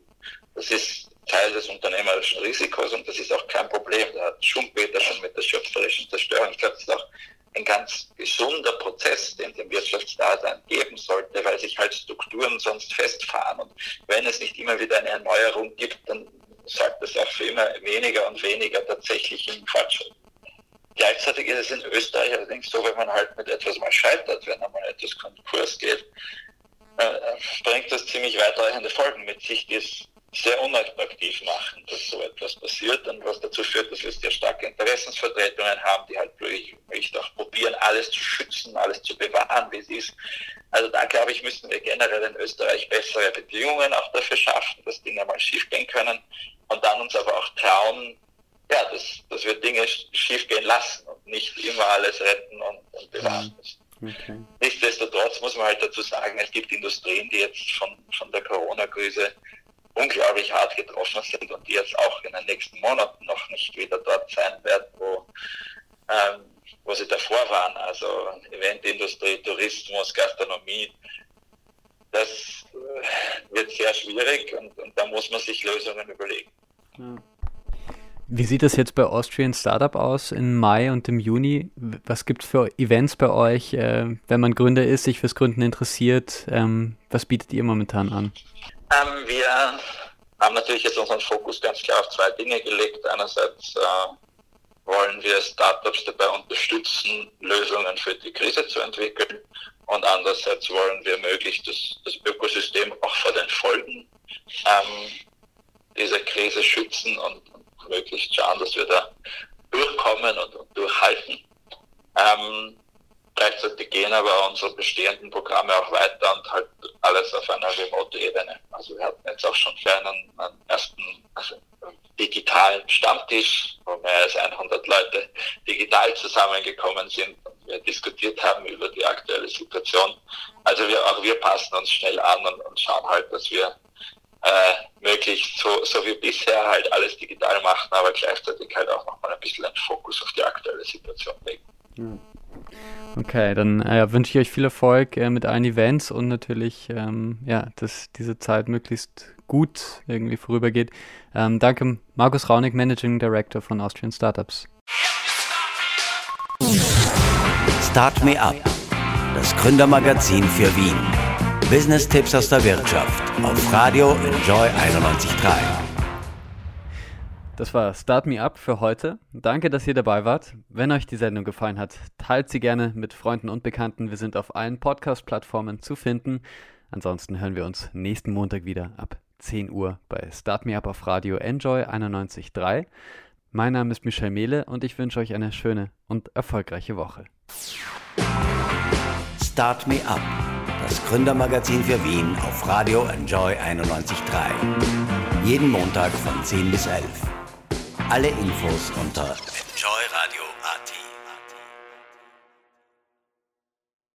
Das ist Teil des unternehmerischen Risikos und das ist auch kein Problem. Da hat Schumpeter schon mit der schöpferischen Zerstörung. Ich glaube, das ist auch ein ganz gesunder Prozess, den dem Wirtschaftsdasein geben sollte, weil sich halt Strukturen sonst festfahren. Und wenn es nicht immer wieder eine Erneuerung gibt, dann sorgt das auch für immer weniger und weniger tatsächlichen Fortschritt. Gleichzeitig ist es in Österreich allerdings so, wenn man halt mit etwas mal scheitert, wenn einmal etwas Konkurs geht, äh, bringt das ziemlich weitreichende Folgen mit sich, die es sehr unattraktiv machen, dass so etwas passiert und was dazu führt, dass wir sehr starke Interessensvertretungen haben, die halt wirklich auch probieren, alles zu schützen, alles zu bewahren, wie es ist. Also glaube ich, müssen wir generell in Österreich bessere Bedingungen auch dafür schaffen, dass Dinge mal schiefgehen können und dann uns aber auch trauen, ja, dass, dass wir Dinge schiefgehen lassen und nicht immer alles retten und, und bewahren müssen. Okay. Nichtsdestotrotz muss man halt dazu sagen, es gibt Industrien, die jetzt von, von der Corona-Krise unglaublich hart getroffen sind und die jetzt auch in den nächsten Monaten noch nicht wieder dort sein werden, wo, ähm, wo sie davor waren. Also Eventindustrie, Tourismus, Gastronomie. Das äh, wird sehr schwierig und, und, da muss man sich Lösungen überlegen. Ja. Wie sieht das jetzt bei Austrian Startup aus im Mai und im Juni? Was gibt es für Events bei euch, äh, wenn man Gründer ist, sich fürs Gründen interessiert? Ähm, was bietet ihr momentan an? Ähm, wir haben natürlich jetzt unseren Fokus ganz klar auf zwei Dinge gelegt. Einerseits äh, wollen wir Startups dabei unterstützen, Lösungen für die Krise zu entwickeln. Und andererseits wollen wir möglichst das, das Ökosystem auch vor den Folgen ähm, dieser Krise schützen und, möglichst schauen, dass wir da durchkommen und, und durchhalten. Ähm, gleichzeitig gehen aber unsere bestehenden Programme auch weiter und halt alles auf einer Remote-Ebene. Also wir hatten jetzt auch schon für einen, einen ersten also digitalen Stammtisch, wo mehr als 100 Leute digital zusammengekommen sind und wir diskutiert haben über die aktuelle Situation. Also wir, auch wir passen uns schnell an und, und schauen halt, dass wir äh, möglichst so, so wie bisher halt alles digital machen, aber gleichzeitig halt auch nochmal ein bisschen einen Fokus auf die aktuelle Situation legen. Okay, dann äh, wünsche ich euch viel Erfolg äh, mit allen Events und natürlich, ähm, ja, dass diese Zeit möglichst gut irgendwie vorübergeht. Ähm, danke, Markus Raunig, Managing Director von Austrian Startups. Start Me Up, das Gründermagazin für Wien. Business-Tipps aus der Wirtschaft auf Radio Enjoy 91.3. Das war Start Me Up für heute. Danke, dass ihr dabei wart. Wenn euch die Sendung gefallen hat, teilt sie gerne mit Freunden und Bekannten. Wir sind auf allen Podcast-Plattformen zu finden. Ansonsten hören wir uns nächsten Montag wieder ab 10 Uhr bei Start Me Up auf Radio Enjoy 91.3. Mein Name ist Michel Mehle und ich wünsche euch eine schöne und erfolgreiche Woche. Start Me Up das Gründermagazin für Wien auf Radio Enjoy 91.3. Jeden Montag von 10 bis 11. Alle Infos unter enjoyradio.at.